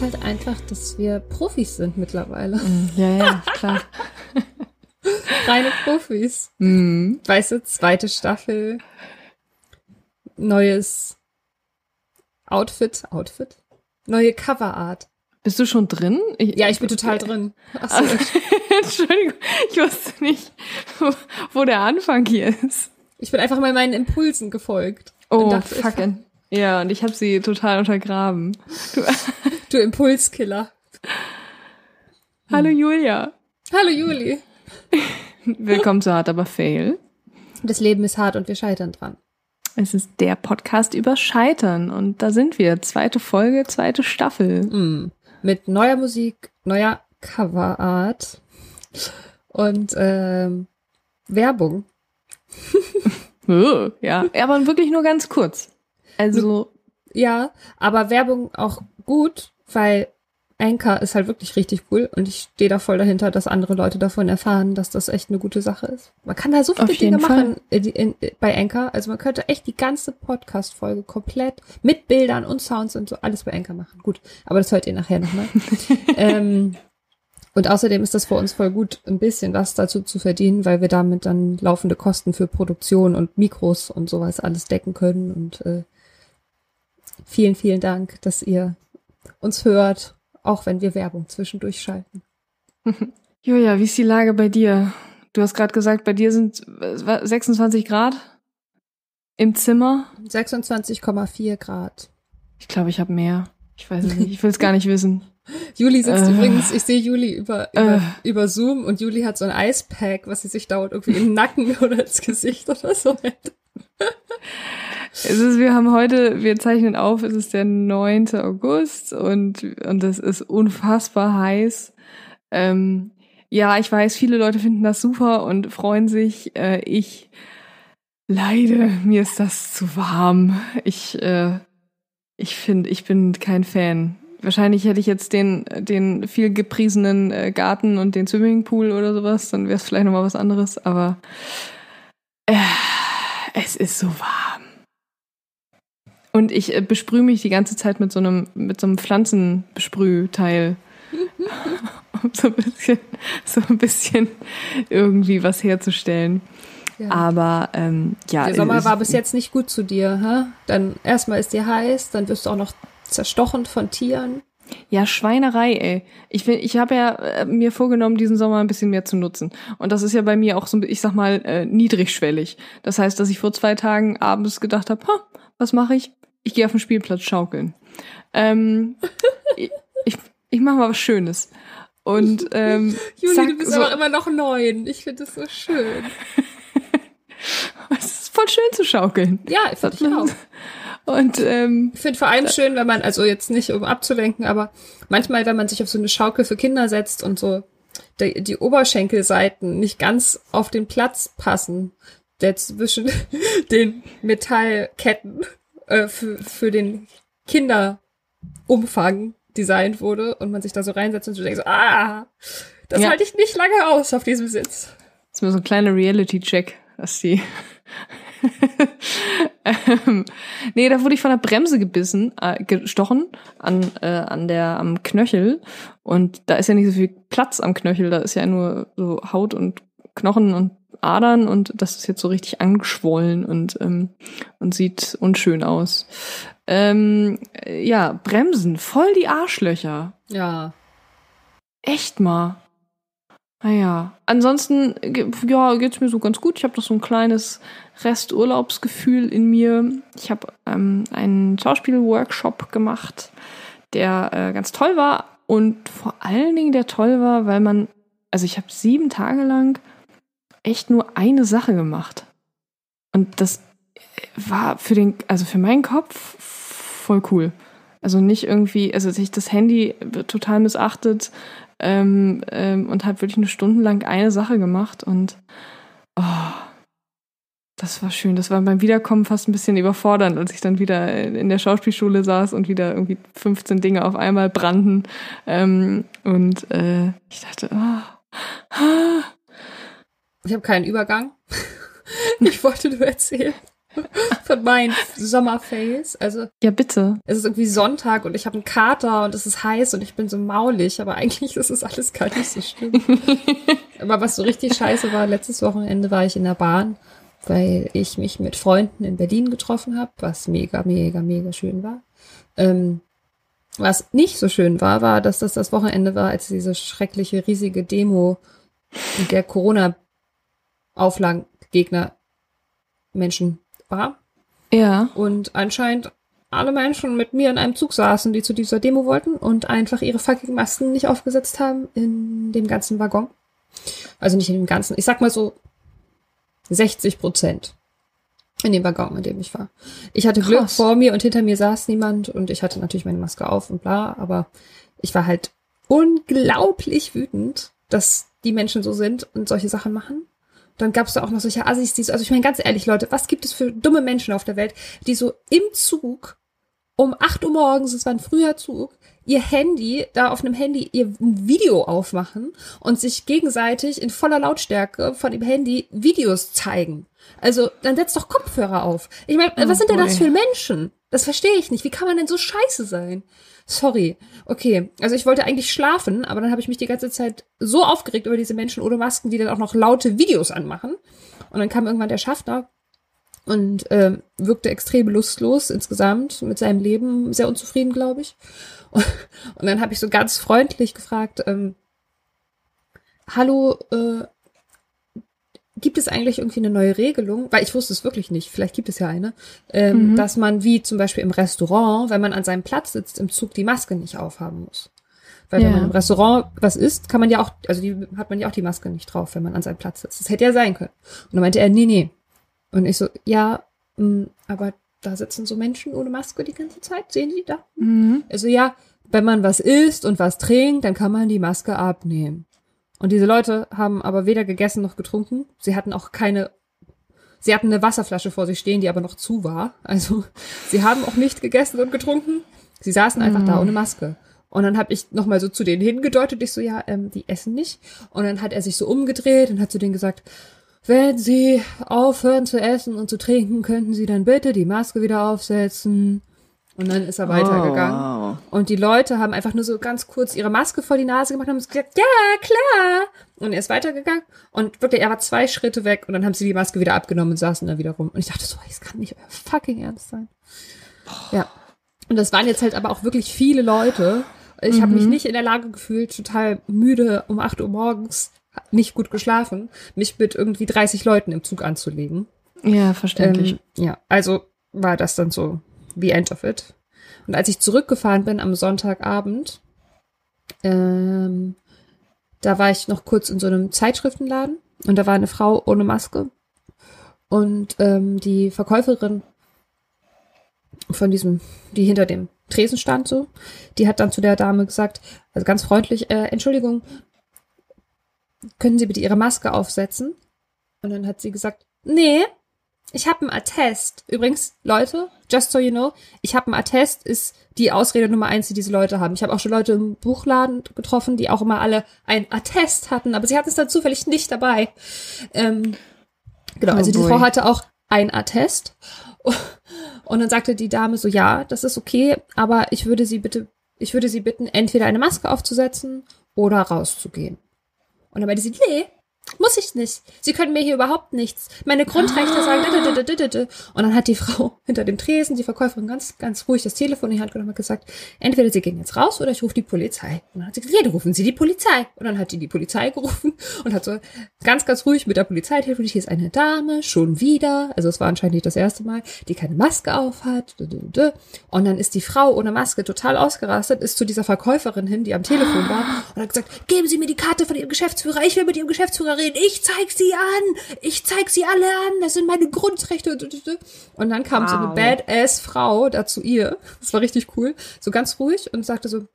merkt halt einfach, dass wir Profis sind mittlerweile. Mm, ja, ja, klar. Reine Profis. Mhm. Weißt du, zweite Staffel, neues Outfit, Outfit, neue Coverart. Bist du schon drin? Ja, ich bin total drin. Achso, Entschuldigung, ich wusste nicht, wo, wo der Anfang hier ist. ich bin einfach mal meinen Impulsen gefolgt. Oh, dachte, ich- fucking. Ja, und ich habe sie total untergraben. Du, Du Impulskiller. Hallo Julia. Hallo Juli. Willkommen zu Hart aber Fail. Das Leben ist hart und wir scheitern dran. Es ist der Podcast über Scheitern und da sind wir. Zweite Folge, zweite Staffel. Mm. Mit neuer Musik, neuer Coverart und ähm, Werbung. Ja, aber wirklich nur ganz kurz. Also, Ja, aber Werbung auch gut, weil Anchor ist halt wirklich richtig cool und ich stehe da voll dahinter, dass andere Leute davon erfahren, dass das echt eine gute Sache ist. Man kann da so viele Dinge machen in, in, bei Anchor. Also man könnte echt die ganze Podcast-Folge komplett mit Bildern und Sounds und so alles bei Anchor machen. Gut, aber das hört ihr nachher nochmal. ähm, und außerdem ist das für uns voll gut, ein bisschen was dazu zu verdienen, weil wir damit dann laufende Kosten für Produktion und Mikros und sowas alles decken können. Und äh, vielen, vielen Dank, dass ihr uns hört, auch wenn wir Werbung zwischendurch schalten. Julia, wie ist die Lage bei dir? Du hast gerade gesagt, bei dir sind äh, 26 Grad im Zimmer. 26,4 Grad. Ich glaube, ich habe mehr. Ich weiß es nicht. Ich will es gar nicht wissen. Juli sitzt Äh. übrigens, ich sehe Juli über, über, Äh. über Zoom und Juli hat so ein Eispack, was sie sich dauernd irgendwie im Nacken oder ins Gesicht oder so. Es ist, wir haben heute, wir zeichnen auf, es ist der 9. August und, und es ist unfassbar heiß. Ähm, ja, ich weiß, viele Leute finden das super und freuen sich. Äh, ich leide, mir ist das zu warm. Ich, äh, ich finde, ich bin kein Fan. Wahrscheinlich hätte ich jetzt den, den viel gepriesenen äh, Garten und den Swimmingpool oder sowas, dann wäre es vielleicht nochmal was anderes, aber äh, es ist so warm. Und ich äh, besprühe mich die ganze Zeit mit so einem, mit so einem Pflanzenbesprühteil. um so ein bisschen, so ein bisschen irgendwie was herzustellen. Ja. Aber ähm, ja. Der Sommer war bis jetzt nicht gut zu dir, hä? Dann erstmal ist dir heiß, dann wirst du auch noch zerstochen von Tieren. Ja, Schweinerei, ey. Ich ich habe ja äh, mir vorgenommen, diesen Sommer ein bisschen mehr zu nutzen. Und das ist ja bei mir auch so, ich sag mal, äh, niedrigschwellig. Das heißt, dass ich vor zwei Tagen abends gedacht habe, ha, was mache ich? Ich gehe auf den Spielplatz schaukeln. Ähm, ich ich, ich mache mal was Schönes. Und ähm, Juli, zack, du bist so, aber immer noch neun. Ich finde das so schön. es ist voll schön zu schaukeln. Ja, finde ich auch. Und ähm, Ich finde vor allem schön, wenn man, also jetzt nicht um abzulenken, aber manchmal, wenn man sich auf so eine Schaukel für Kinder setzt und so die, die Oberschenkelseiten nicht ganz auf den Platz passen, der zwischen den Metallketten äh, für, für den Kinderumfang designt wurde und man sich da so reinsetzt und so denkt so, ah, das Ja. halte ich nicht lange aus auf diesem Sitz. Das ist mir so ein kleiner Reality-Check, dass die. ähm, nee, da wurde ich von der Bremse gebissen, äh, gestochen an, äh, an der, am Knöchel. Und da ist ja nicht so viel Platz am Knöchel, da ist ja nur so Haut und Knochen und Adern und das ist jetzt so richtig angeschwollen und, ähm, und sieht unschön aus. Ähm, äh, ja, Bremsen, voll die Arschlöcher. Ja. Echt mal. Naja, ansonsten, ge- ja, geht's mir so ganz gut. Ich habe noch so ein kleines Resturlaubsgefühl in mir. Ich habe ähm, einen Schauspielworkshop gemacht, der äh, ganz toll war und vor allen Dingen der toll war, weil man, also ich habe sieben Tage lang echt nur eine Sache gemacht. Und das war für den, also für meinen Kopf voll cool. Also nicht irgendwie, also sich das Handy total missachtet ähm, ähm, und habe wirklich eine Stunde lang eine Sache gemacht und oh, das war schön. Das war beim Wiederkommen fast ein bisschen überfordernd, als ich dann wieder in der Schauspielschule saß und wieder irgendwie 15 Dinge auf einmal brannten. Ähm, und äh, ich dachte, oh, ah, Ich habe keinen Übergang. ich wollte nur erzählen. von meinen Sommerfails. Also Ja, bitte. es ist irgendwie Sonntag und ich habe einen Kater und es ist heiß und ich bin so maulig, aber eigentlich ist es alles gar nicht so schlimm. aber was so richtig scheiße war, letztes Wochenende war ich in der Bahn, weil ich mich mit Freunden in Berlin getroffen habe, was mega, mega, mega schön war. Ähm, was nicht so schön war, war, dass das das Wochenende war, als diese schreckliche, riesige Demo der Corona-Auflagengegner Menschen war. Ja. Und anscheinend alle Menschen mit mir in einem Zug saßen, die zu dieser Demo wollten und einfach ihre fucking Masken nicht aufgesetzt haben in dem ganzen Waggon. Also nicht in dem ganzen, ich sag mal so 60 Prozent in dem Waggon, in dem ich war. Ich hatte Glück, Krass. vor mir und hinter mir saß niemand und ich hatte natürlich meine Maske auf und bla, aber ich war halt unglaublich wütend, dass die Menschen so sind und solche Sachen machen. Dann gab es da auch noch solche Assis, die so, also ich meine ganz ehrlich, Leute, was gibt es für dumme Menschen auf der Welt, die so im Zug um 8 Uhr morgens, es war ein früher Zug, ihr Handy, da auf einem Handy ihr ein Video aufmachen und sich gegenseitig in voller Lautstärke von dem Handy Videos zeigen. Also, dann setzt doch Kopfhörer auf. Ich meine, Oh was sind denn das für Menschen? Das verstehe ich nicht. Wie kann man denn so scheiße sein? Sorry. Okay, also ich wollte eigentlich schlafen, aber dann habe ich mich die ganze Zeit so aufgeregt über diese Menschen ohne Masken, die dann auch noch laute Videos anmachen. Und dann kam irgendwann der Schaffner und ähm, wirkte extrem lustlos insgesamt mit seinem Leben, sehr unzufrieden, glaube ich. Und, und dann habe ich so ganz freundlich gefragt, ähm, hallo, äh, gibt es eigentlich irgendwie eine neue Regelung? Weil ich wusste es wirklich nicht, vielleicht gibt es ja eine, ähm, Mhm. dass man wie zum Beispiel im Restaurant, wenn man an seinem Platz sitzt im Zug, die Maske nicht aufhaben muss. Weil wenn Ja. man im Restaurant was isst, kann man ja auch, also die hat man ja auch die Maske nicht drauf, wenn man an seinem Platz sitzt. Das hätte ja sein können. Und dann meinte er, nee, nee. Und ich so, ja, mh, aber da sitzen so Menschen ohne Maske die ganze Zeit, sehen Sie da? Mhm. Also ja, wenn man was isst und was trinkt, dann kann man die Maske abnehmen. Und diese Leute haben aber weder gegessen noch getrunken. Sie hatten auch keine, sie hatten eine Wasserflasche vor sich stehen, die aber noch zu war. Also sie haben auch nicht gegessen und getrunken. Sie saßen einfach da ohne Maske. Und dann habe ich nochmal so zu denen hingedeutet. Ich so, ja, ähm, die essen nicht. Und dann hat er sich so umgedreht und hat zu denen gesagt, wenn Sie aufhören zu essen und zu trinken, könnten Sie dann bitte die Maske wieder aufsetzen. Und dann ist er weitergegangen. Oh. Und die Leute haben einfach nur so ganz kurz ihre Maske vor die Nase gemacht und haben gesagt, ja, klar. Und er ist weitergegangen. Und wirklich, er war zwei Schritte weg und dann haben sie die Maske wieder abgenommen und saßen da wieder rum. Und ich dachte so, es kann nicht euer fucking Ernst sein. Ja. Und das waren jetzt halt aber auch wirklich viele Leute. Ich habe mich nicht in der Lage gefühlt, total müde um 8 Uhr morgens, nicht gut geschlafen, mich mit irgendwie 30 Leuten im Zug anzulegen. Ja, verständlich. Ähm, ja, also war das dann so the end of it. Und als ich zurückgefahren bin am Sonntagabend, ähm, da war ich noch kurz in so einem Zeitschriftenladen und da war eine Frau ohne Maske und ähm, die Verkäuferin von diesem, die hinter dem Tresen stand so, die hat dann zu der Dame gesagt, also ganz freundlich, äh, Entschuldigung, können Sie bitte Ihre Maske aufsetzen? Und dann hat sie gesagt, nee, ich habe einen Attest. Übrigens, Leute, just so you know, ich habe einen Attest, ist die Ausrede Nummer eins, die diese Leute haben. Ich habe auch schon Leute im Buchladen getroffen, die auch immer alle ein Attest hatten, aber sie hatten es dann zufällig nicht dabei. Ähm, genau, Oh also die. Frau hatte auch ein Attest. Und dann sagte die Dame so, ja, das ist okay, aber ich würde sie bitte, ich würde sie bitten, entweder eine Maske aufzusetzen oder rauszugehen. Und dann meinte sie, nee, muss ich nicht. Sie können mir hier überhaupt nichts. Meine Grundrechte sagen. Und dann hat die Frau hinter dem Tresen, die Verkäuferin, ganz, ganz ruhig das Telefon in die Hand genommen und gesagt, entweder Sie gehen jetzt raus oder ich rufe die Polizei. Und dann hat sie gesagt, rufen Sie die Polizei. Und dann hat die die Polizei gerufen und hat so ganz, ganz ruhig mit der Polizei telefoniert. Hier ist eine Dame, schon wieder. Also es war anscheinend nicht das erste Mal, die keine Maske auf hat. Und dann ist die Frau ohne Maske total ausgerastet, ist zu dieser Verkäuferin hin, die am Telefon war und hat gesagt, geben Sie mir die Karte von Ihrem Geschäftsführer. Ich will mit Ihrem Geschäftsführer reden. Ich zeig Sie an. Ich zeig Sie alle an. Das sind meine Grundrechte. Und dann kam so eine Wow. badass Frau da zu ihr. Das war richtig cool. So ganz ruhig und sagte so,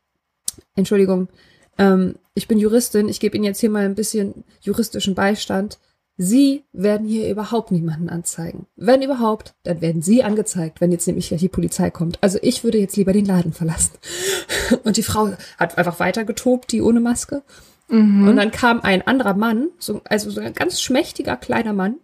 Entschuldigung, ähm, ich bin Juristin, ich gebe Ihnen jetzt hier mal ein bisschen juristischen Beistand. Sie werden hier überhaupt niemanden anzeigen. Wenn überhaupt, dann werden Sie angezeigt, wenn jetzt nämlich die Polizei kommt. Also ich würde jetzt lieber den Laden verlassen. Und die Frau hat einfach weiter getobt, die ohne Maske. Und dann kam ein anderer Mann, so, also so ein ganz schmächtiger kleiner Mann,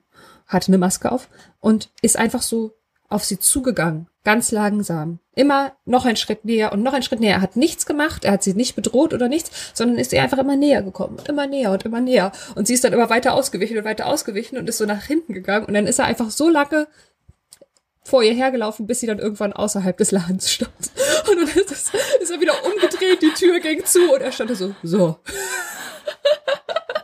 hatte eine Maske auf und ist einfach so auf sie zugegangen, ganz langsam. Immer noch ein Schritt näher und noch ein Schritt näher. Er hat nichts gemacht, er hat sie nicht bedroht oder nichts, sondern ist ihr einfach immer näher gekommen und immer näher und immer näher. Und sie ist dann immer weiter ausgewichen und weiter ausgewichen und ist so nach hinten gegangen. Und dann ist er einfach so lange vor ihr hergelaufen, bis sie dann irgendwann außerhalb des Ladens stand. Und dann ist, es, ist er wieder umgedreht, die Tür ging zu und er stand da so, so.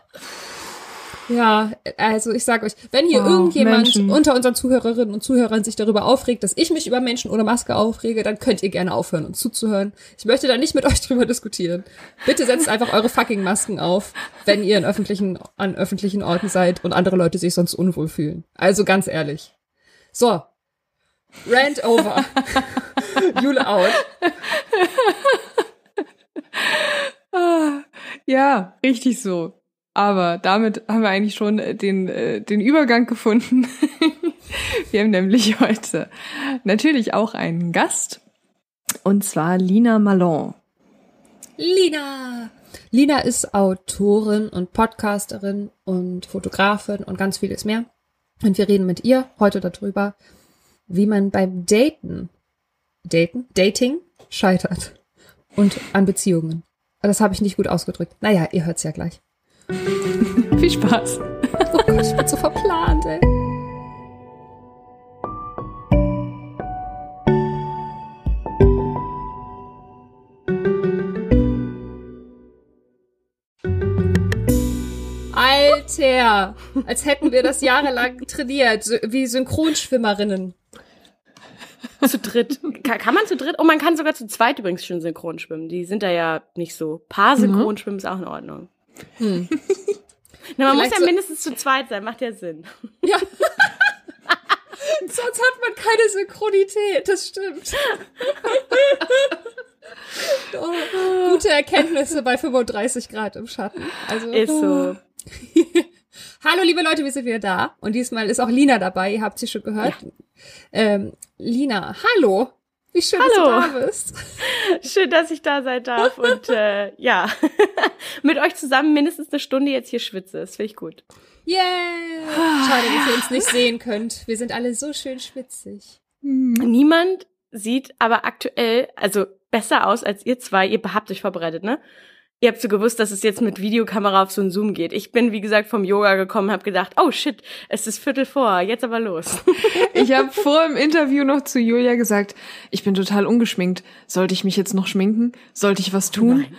Ja, also ich sage euch, wenn hier Wow, irgendjemand Menschen. unter unseren Zuhörerinnen und Zuhörern sich darüber aufregt, dass ich mich über Menschen ohne Maske aufrege, dann könnt ihr gerne aufhören, uns zuzuhören. Ich möchte da nicht mit euch drüber diskutieren. Bitte setzt einfach eure fucking Masken auf, wenn ihr in öffentlichen, an öffentlichen Orten seid und andere Leute sich sonst unwohl fühlen. Also ganz ehrlich. So. Rant over. Jule out. Ja, richtig so. Aber damit haben wir eigentlich schon den, äh, den Übergang gefunden. wir haben nämlich heute natürlich auch einen Gast. Und zwar Lina Malon. Lina. Lina ist Autorin und Podcasterin und Fotografin und ganz vieles mehr. Und wir reden mit ihr heute darüber, wie man beim Daten, Daten, Dating scheitert und an Beziehungen. Das habe ich nicht gut ausgedrückt. Naja, ihr hört's ja gleich. Viel Spaß. Oh Gott, ich bin so verplant, ey. Alter, als hätten wir das jahrelang trainiert, wie Synchronschwimmerinnen. Zu dritt. Kann, kann man zu dritt? Oh, man kann sogar zu zweit übrigens schon synchron schwimmen. Die sind da ja nicht so. Paar synchron schwimmen ist auch in Ordnung. Hm. Na, man muss Vielleicht ja so- mindestens zu zweit sein, macht ja Sinn. Ja. Sonst hat man keine Synchronität, das stimmt. oh, gute Erkenntnisse bei 35 Grad im Schatten. Also, Ist so. Hallo liebe Leute, wir sind wieder da. Und diesmal ist auch Lina dabei, ihr habt sie schon gehört. Ähm, Lina, hallo. Wie schön, Hallo. dass du da bist. Schön, dass ich da sein darf und äh, ja, mit euch zusammen mindestens eine Stunde jetzt hier schwitze. Das finde ich gut. Yeah. Schade, dass ihr uns nicht sehen könnt. Wir sind alle so schön schwitzig. Niemand sieht aber aktuell, also besser aus als ihr zwei. Ihr habt euch vorbereitet, ne? Ihr habt so gewusst, dass es jetzt mit Videokamera auf so einen Zoom geht. Ich bin, wie gesagt, vom Yoga gekommen, habe gedacht, oh shit, es ist Viertel vor, jetzt aber los. Ich habe vor im Interview noch zu Julia gesagt, ich bin total ungeschminkt. Sollte ich mich jetzt noch schminken? Sollte ich was tun? Nein.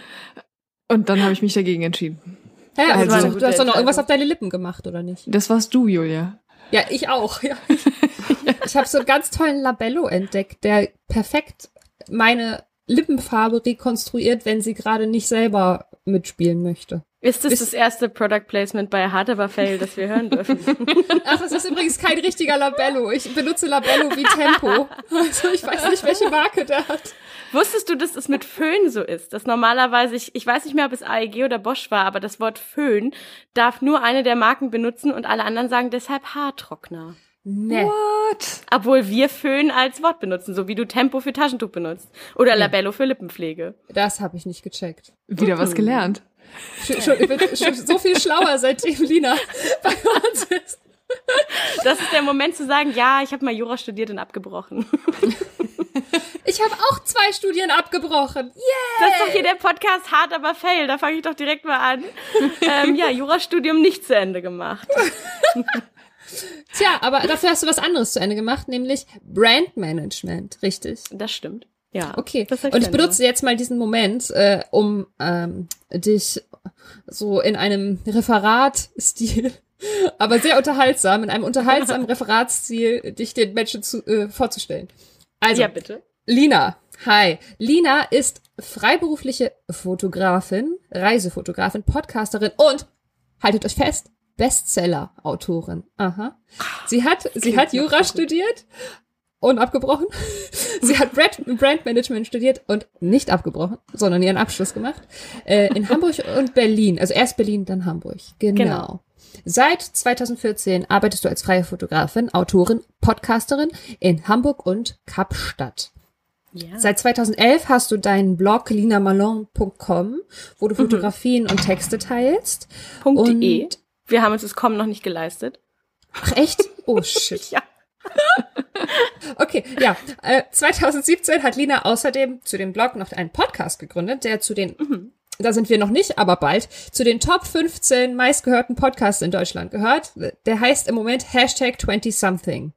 Und dann habe ich mich dagegen entschieden. Hä, Das also, eine du hast doch noch irgendwas auf deine Lippen gemacht, oder nicht? Das warst du, Julia. Ja, ich auch. Ja. Ich habe so einen ganz tollen Labello entdeckt, der perfekt meine Lippenfarbe rekonstruiert, wenn sie gerade nicht selber mitspielen möchte. Ist das Ist- das erste Product Placement bei Hard Aber Fail, das wir hören dürfen? Ach, das ist übrigens kein richtiger Labello. Ich benutze Labello wie Tempo. Also ich weiß nicht, welche Marke der hat. Wusstest du, dass es mit Föhn so ist? Dass normalerweise, ich, ich weiß nicht mehr, ob es AEG oder Bosch war, aber das Wort Föhn darf nur eine der Marken benutzen und alle anderen sagen deshalb Haartrockner. Nee. What? Obwohl wir Föhn als Wort benutzen, so wie du Tempo für Taschentuch benutzt. Oder Labello für Lippenpflege. Das habe ich nicht gecheckt. Wieder was gelernt. Sch- schon- Ich bin schon so viel schlauer, seitdem Lina bei uns ist. Das ist der Moment zu sagen, ja, ich habe mal Jura studiert und abgebrochen. Ich habe auch zwei Studien abgebrochen. Yeah! Das ist doch hier der Podcast Hard aber Fail. Da fange ich doch direkt mal an. ähm, ja, Jurastudium nicht zu Ende gemacht. Tja, aber dafür hast du was anderes zu Ende gemacht, nämlich Brandmanagement, richtig? Das stimmt. Ja. Okay. Und ich benutze jetzt mal diesen Moment, äh, um ähm, dich so in einem Referatstil, aber sehr unterhaltsam, in einem unterhaltsamen Referatsstil, dich den Menschen zu, äh, vorzustellen. Also, Ja, bitte. Lina. Hi. Lina ist freiberufliche Fotografin, Reisefotografin, Podcasterin und, haltet euch fest, Bestseller-Autorin. Aha. Sie hat, sie hat Jura so studiert und abgebrochen. Sie hat Brand, Brandmanagement studiert und nicht abgebrochen, sondern ihren Abschluss gemacht. Äh, in Hamburg und Berlin. Also erst Berlin, dann Hamburg. Genau. Genau. Seit 2014 arbeitest du als freie Fotografin, Autorin, Podcasterin in Hamburg und Kapstadt. Ja. Seit 2011 hast du deinen Blog linamalon.com, wo du Fotografien und Texte teilst. Punkt.de. Und- Wir haben uns das Kommen noch nicht geleistet. Ach echt? Oh shit. Ja. Okay, ja. Äh, 2017 hat Lina außerdem zu dem Blog noch einen Podcast gegründet, der zu den, da sind wir noch nicht, aber bald, zu den Top 15 meistgehörten Podcasts in Deutschland gehört. Der heißt im Moment Hashtag 20something.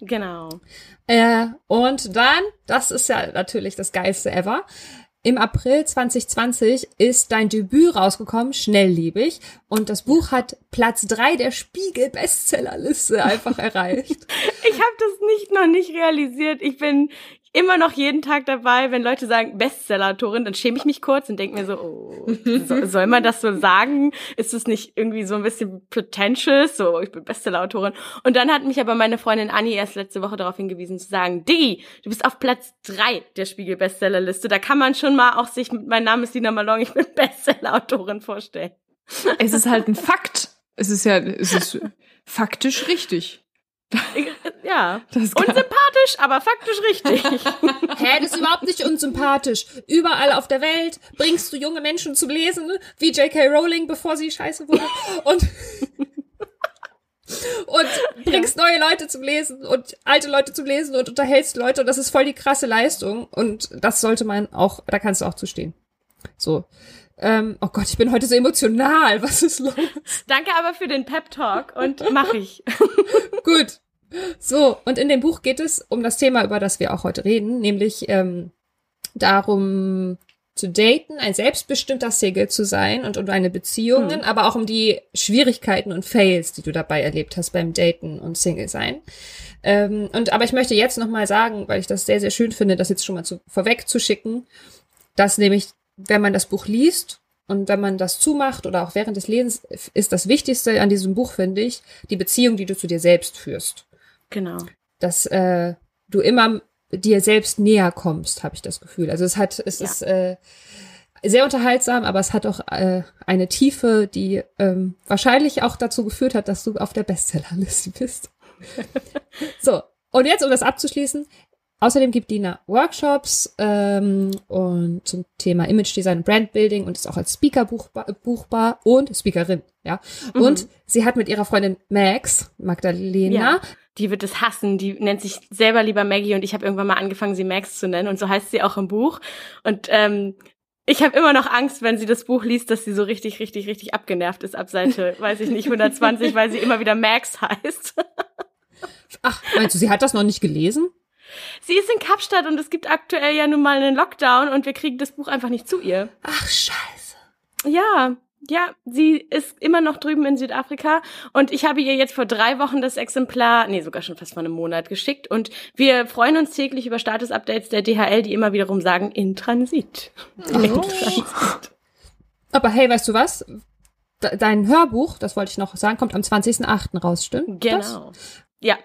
Genau. Äh, und dann, das ist ja natürlich das Geilste ever. Im April 2020 ist dein Debüt rausgekommen, Schnellliebig. Und das Buch hat Platz drei der Spiegel-Bestsellerliste einfach erreicht. Ich habe das nicht noch nicht realisiert. Ich bin immer noch jeden Tag dabei, wenn Leute sagen Bestseller-Autorin, dann schäme ich mich kurz und denke mir so, oh, so, soll man das so sagen? Ist es nicht irgendwie so ein bisschen pretentious? So, ich bin Bestseller-Autorin. Und dann hat mich aber meine Freundin Annie erst letzte Woche darauf hingewiesen zu sagen, Diggi, du bist auf Platz drei der Spiegel-Bestsellerliste. Da kann man schon mal auch sich mein Name ist Dina Malong, ich bin Bestseller-Autorin vorstellen. Es ist halt ein Fakt. Es ist ja, es ist faktisch richtig. Ja, Das unsympathisch, aber faktisch richtig. Hä, das ist überhaupt nicht unsympathisch. Überall auf der Welt bringst du junge Menschen zum Lesen, wie J.K. Rowling, bevor sie scheiße wurde. Und, und bringst neue Leute zum Lesen und alte Leute zum Lesen und unterhältst Leute. Und das ist voll die krasse Leistung. Und das sollte man auch, da kannst du auch zustehen. So. Ähm, oh Gott, ich bin heute so emotional. Was ist los? Danke aber für den Pep-Talk und mach ich. Gut. So, und in dem Buch geht es um das Thema, über das wir auch heute reden, nämlich ähm, darum zu daten, ein selbstbestimmter Single zu sein und um deine Beziehungen, aber auch um die Schwierigkeiten und Fails, die du dabei erlebt hast beim Daten und Single sein. Ähm, und aber ich möchte jetzt noch mal sagen, weil ich das sehr sehr schön finde, das jetzt schon mal zu, vorweg zu schicken, dass nämlich wenn man das Buch liest und wenn man das zumacht oder auch während des Lesens, ist das Wichtigste an diesem Buch, finde ich, die Beziehung, die du zu dir selbst führst. Genau. Dass äh, du immer dir selbst näher kommst, habe ich das Gefühl. Also es hat, es Ja. ist äh, sehr unterhaltsam, aber es hat auch äh, eine Tiefe, die ähm, wahrscheinlich auch dazu geführt hat, dass du auf der Bestsellerliste bist. so, und jetzt, um das abzuschließen, außerdem gibt Dina Workshops ähm, und zum Thema Image Design und Brandbuilding und ist auch als Speaker buchbar, buchbar und Speakerin, ja. Mhm. Und sie hat mit ihrer Freundin Max, Magdalena, Ja. Die wird es hassen. Die nennt sich selber lieber Maggie und ich habe irgendwann mal angefangen, sie Max zu nennen und so heißt sie auch im Buch. Und ähm, ich habe immer noch Angst, wenn sie das Buch liest, dass sie so richtig, richtig, richtig abgenervt ist ab Seite, weiß ich nicht, 120, weil sie immer wieder Max heißt. Ach, meinst du, sie hat das noch nicht gelesen? Sie ist in Kapstadt und es gibt aktuell ja nun mal einen Lockdown und wir kriegen das Buch einfach nicht zu ihr. Ach, scheiße. Ja, ja, sie ist immer noch drüben in Südafrika und ich habe ihr jetzt vor drei Wochen das Exemplar, nee, sogar schon fast vor einem Monat geschickt und wir freuen uns täglich über Status-Updates der DHL, die immer wiederum sagen, in Transit. In Transit. Aber hey, weißt du was? De- Dein Hörbuch, das wollte ich noch sagen, kommt am 20.08. raus, stimmt? Das? Genau. Ja,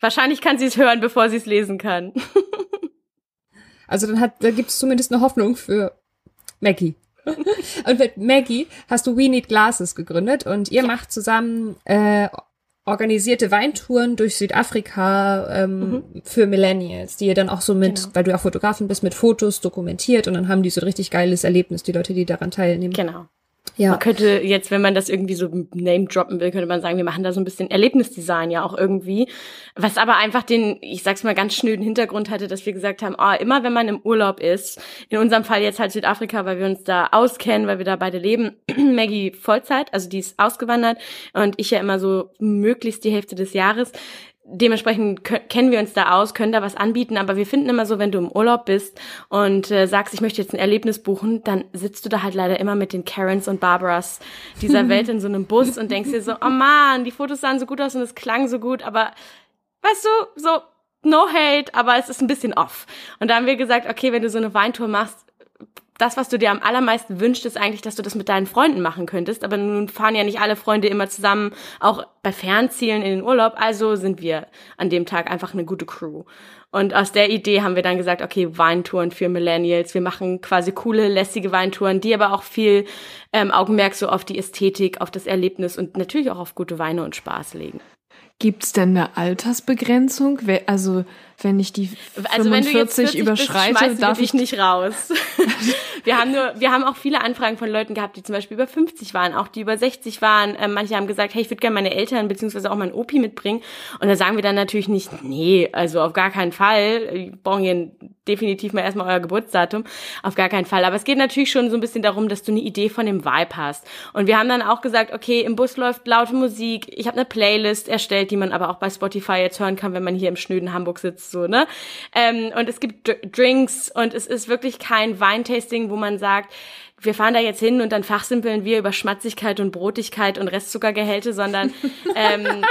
wahrscheinlich kann sie es hören, bevor sie es lesen kann. Also dann hat, da gibt es zumindest eine Hoffnung für Maggie. und mit Maggie hast du We Need Glasses gegründet und ihr macht zusammen äh, organisierte Weintouren durch Südafrika ähm, für Millennials, die ihr dann auch so mit, Genau. weil du ja Fotografin bist, mit Fotos dokumentiert und dann haben die so ein richtig geiles Erlebnis, die Leute, die daran teilnehmen. Genau. Ja. Man könnte jetzt, wenn man das irgendwie so name droppen will, könnte man sagen, wir machen da so ein bisschen Erlebnisdesign ja auch irgendwie. Was aber einfach den, ich sag's mal ganz schnöden Hintergrund hatte, dass wir gesagt haben, ah, immer wenn man im Urlaub ist, in unserem Fall jetzt halt Südafrika, weil wir uns da auskennen, weil wir da beide leben, Maggie Vollzeit, also die ist ausgewandert und ich ja immer so möglichst die Hälfte des Jahres. Dementsprechend kennen wir uns da aus, können da was anbieten, aber wir finden immer so, wenn du im Urlaub bist und äh, sagst, ich möchte jetzt ein Erlebnis buchen, dann sitzt du da halt leider immer mit den Karens und Barbaras dieser Welt in so einem Bus und denkst dir so, oh man, die Fotos sahen so gut aus und es klang so gut, aber weißt du, so no hate, aber es ist ein bisschen off. Und da haben wir gesagt, okay, wenn du so eine Weintour machst, das, was du dir am allermeisten wünschst, ist eigentlich, dass du das mit deinen Freunden machen könntest. Aber nun fahren ja nicht alle Freunde immer zusammen, auch bei Fernzielen in den Urlaub. Also sind wir an dem Tag einfach eine gute Crew. Und aus der Idee haben wir dann gesagt, okay, Weintouren für Millennials. Wir machen quasi coole, lässige Weintouren, die aber auch viel ähm, Augenmerk so auf die Ästhetik, auf das Erlebnis und natürlich auch auf gute Weine und Spaß legen. Gibt's denn eine Altersbegrenzung? Also wenn ich die 45 also wenn du jetzt 40 überschreite, bist, darf ich nicht raus. wir haben nur, wir haben auch viele Anfragen von Leuten gehabt, die zum Beispiel über 50 waren, auch die über 60 waren. Ähm, manche haben gesagt, hey, ich würde gerne meine Eltern beziehungsweise auch meinen Opi mitbringen. Und da sagen wir dann natürlich nicht, nee, also auf gar keinen Fall. Wir brauchen hier definitiv mal erstmal euer Geburtsdatum. Auf gar keinen Fall. Aber es geht natürlich schon so ein bisschen darum, dass du eine Idee von dem Vibe hast. Und wir haben dann auch gesagt, okay, im Bus läuft laute Musik. Ich habe eine Playlist erstellt, die man aber auch bei Spotify jetzt hören kann, wenn man hier im schnöden Hamburg sitzt, so, ne? Ähm, und es gibt Drinks und es ist wirklich kein Weintasting, wo man sagt, wir fahren da jetzt hin und dann fachsimpeln wir über Schmatzigkeit und Brotigkeit und Restzuckergehälter, sondern ähm,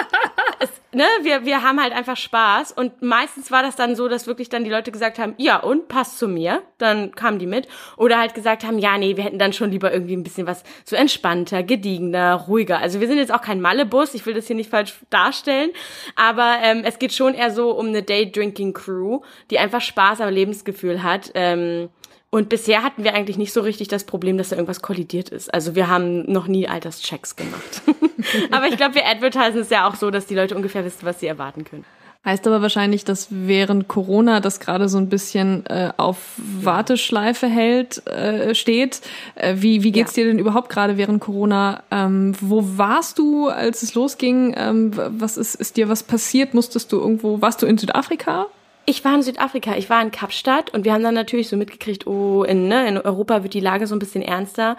ne, wir, wir haben halt einfach Spaß. Und meistens war das dann so, dass wirklich dann die Leute gesagt haben, ja, und passt zu mir. Dann kamen die mit. Oder halt gesagt haben, ja, nee, wir hätten dann schon lieber irgendwie ein bisschen was so entspannter, gediegener, ruhiger. Also wir sind jetzt auch kein Mallebus, ich will das hier nicht falsch darstellen. Aber ähm, es geht schon eher so um eine Day-Drinking-Crew, die einfach Spaß am Lebensgefühl hat. Ähm, und bisher hatten wir eigentlich nicht so richtig das Problem, dass da irgendwas kollidiert ist. Also wir haben noch nie Alterschecks gemacht. aber ich glaube, wir advertisen es ja auch so, dass die Leute ungefähr wissen, was sie erwarten können. Heißt aber wahrscheinlich, dass während Corona das gerade so ein bisschen äh, auf Warteschleife hält, äh, steht. Äh, wie wie geht's ja. dir denn überhaupt gerade während Corona? Ähm, wo warst du, als es losging? Ähm, was ist, ist dir was passiert? Musstest du irgendwo, warst du in Südafrika? Ich war in Südafrika, ich war in Kapstadt und wir haben dann natürlich so mitgekriegt, oh, in, ne, in Europa wird die Lage so ein bisschen ernster.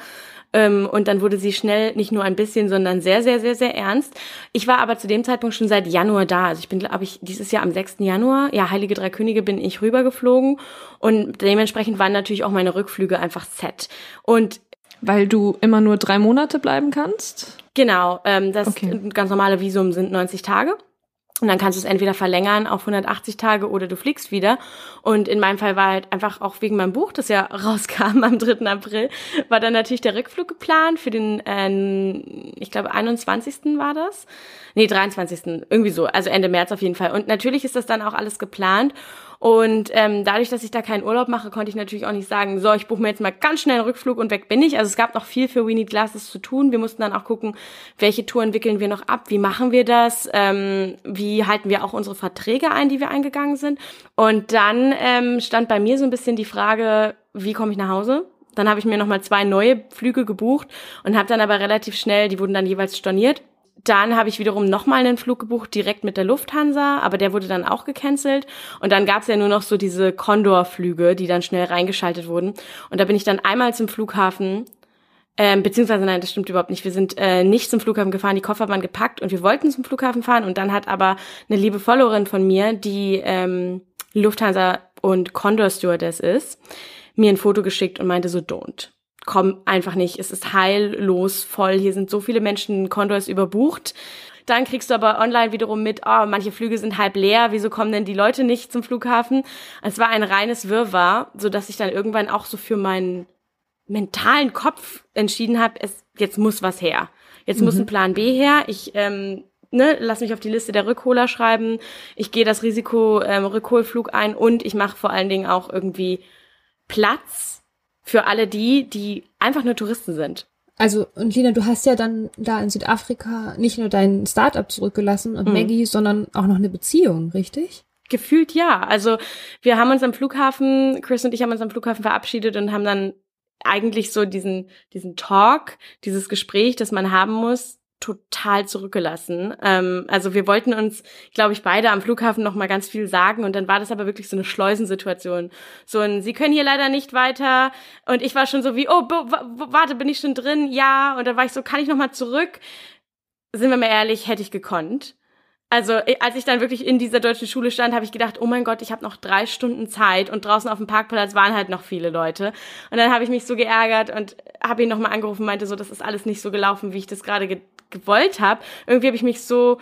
Ähm, und dann wurde sie schnell nicht nur ein bisschen, sondern sehr, sehr, sehr, sehr ernst. Ich war aber zu dem Zeitpunkt schon seit Januar da. Also ich bin, glaube ich, dieses Jahr am 6. Januar, ja, Heilige Drei Könige bin ich rübergeflogen. Und dementsprechend waren natürlich auch meine Rückflüge einfach set. Und weil du immer nur drei Monate bleiben kannst? Genau, ähm, das okay. ganz normale Visum sind 90 Tage. Und dann kannst du es entweder verlängern auf 180 Tage oder du fliegst wieder. Und in meinem Fall war halt einfach auch wegen meinem Buch, das ja rauskam am 3. April, war dann natürlich der Rückflug geplant für den, äh, ich glaube, 21. war das. Nee, 23. Irgendwie so, also Ende März auf jeden Fall. Und natürlich ist das dann auch alles geplant. Und ähm, dadurch, dass ich da keinen Urlaub mache, konnte ich natürlich auch nicht sagen, so, ich buche mir jetzt mal ganz schnell einen Rückflug und weg bin ich. Also es gab noch viel für We Need Glasses zu tun. Wir mussten dann auch gucken, welche Touren wickeln wir noch ab, wie machen wir das, ähm, wie halten wir auch unsere Verträge ein, die wir eingegangen sind. Und dann ähm, stand bei mir so ein bisschen die Frage, wie komme ich nach Hause? Dann habe ich mir nochmal zwei neue Flüge gebucht und habe dann aber relativ schnell, die wurden dann jeweils storniert dann habe ich wiederum nochmal einen Flug gebucht, direkt mit der Lufthansa, aber der wurde dann auch gecancelt. Und dann gab es ja nur noch so diese Condor-Flüge, die dann schnell reingeschaltet wurden. Und da bin ich dann einmal zum Flughafen, ähm, beziehungsweise nein, das stimmt überhaupt nicht. Wir sind äh, nicht zum Flughafen gefahren, die Koffer waren gepackt und wir wollten zum Flughafen fahren. Und dann hat aber eine liebe Followerin von mir, die ähm, Lufthansa und Condor Stewardess ist, mir ein Foto geschickt und meinte so, don't komm einfach nicht. Es ist heillos voll. Hier sind so viele Menschen, Kondor ist überbucht. Dann kriegst du aber online wiederum mit, oh, manche Flüge sind halb leer, wieso kommen denn die Leute nicht zum Flughafen? Es war ein reines Wirrwarr, so dass ich dann irgendwann auch so für meinen mentalen Kopf entschieden habe, es jetzt muss was her. Jetzt mhm. muss ein Plan B her. Ich ähm, ne, lass mich auf die Liste der Rückholer schreiben. Ich gehe das Risiko ähm, Rückholflug ein und ich mache vor allen Dingen auch irgendwie Platz für alle die, die einfach nur Touristen sind. Also, und Lina, du hast ja dann da in Südafrika nicht nur dein Startup zurückgelassen und mhm. Maggie, sondern auch noch eine Beziehung, richtig? Gefühlt ja. Also, wir haben uns am Flughafen, Chris und ich haben uns am Flughafen verabschiedet und haben dann eigentlich so diesen, diesen Talk, dieses Gespräch, das man haben muss, total zurückgelassen. Ähm, also wir wollten uns, glaube ich, beide am Flughafen noch mal ganz viel sagen und dann war das aber wirklich so eine Schleusensituation. So ein, Sie können hier leider nicht weiter und ich war schon so wie, oh, warte, bin ich schon drin? Ja. Und dann war ich so, kann ich noch mal zurück? Sind wir mal ehrlich, hätte ich gekonnt. Also als ich dann wirklich in dieser deutschen Schule stand, habe ich gedacht, oh mein Gott, ich habe noch drei Stunden Zeit und draußen auf dem Parkplatz waren halt noch viele Leute. Und dann habe ich mich so geärgert und habe ihn nochmal angerufen, meinte so, das ist alles nicht so gelaufen, wie ich das gerade ge gewollt habe. Irgendwie habe ich mich so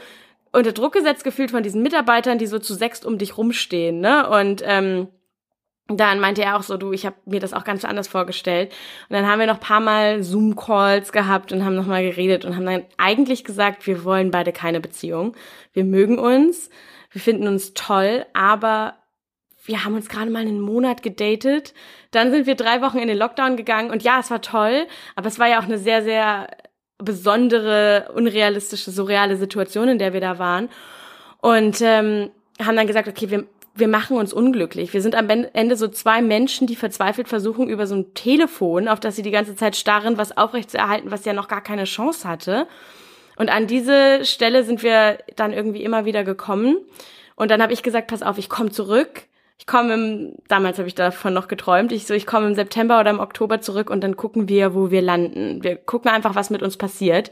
unter Druck gesetzt gefühlt von diesen Mitarbeitern, die so zu sechst um dich rumstehen, ne? Und ähm, dann meinte er auch so, du, ich habe mir das auch ganz anders vorgestellt. Und dann haben wir noch paar Mal Zoom-Calls gehabt und haben nochmal geredet und haben dann eigentlich gesagt, wir wollen beide keine Beziehung. Wir mögen uns, wir finden uns toll, aber wir haben uns gerade mal einen Monat gedatet. Dann sind wir drei Wochen in den Lockdown gegangen und ja, es war toll, aber es war ja auch eine sehr, sehr besondere, unrealistische, surreale Situation, in der wir da waren. Und ähm, haben dann gesagt, okay, wir wir machen uns unglücklich. Wir sind am Ende so zwei Menschen, die verzweifelt versuchen, über so ein Telefon, auf das sie die ganze Zeit starren, was aufrechtzuerhalten, was ja noch gar keine Chance hatte. Und an diese Stelle sind wir dann irgendwie immer wieder gekommen. Und dann habe ich gesagt, pass auf, ich komme zurück. Ich komme im, damals habe ich davon noch geträumt, ich so, ich komme im September oder im Oktober zurück und dann gucken wir, wo wir landen. Wir gucken einfach, was mit uns passiert.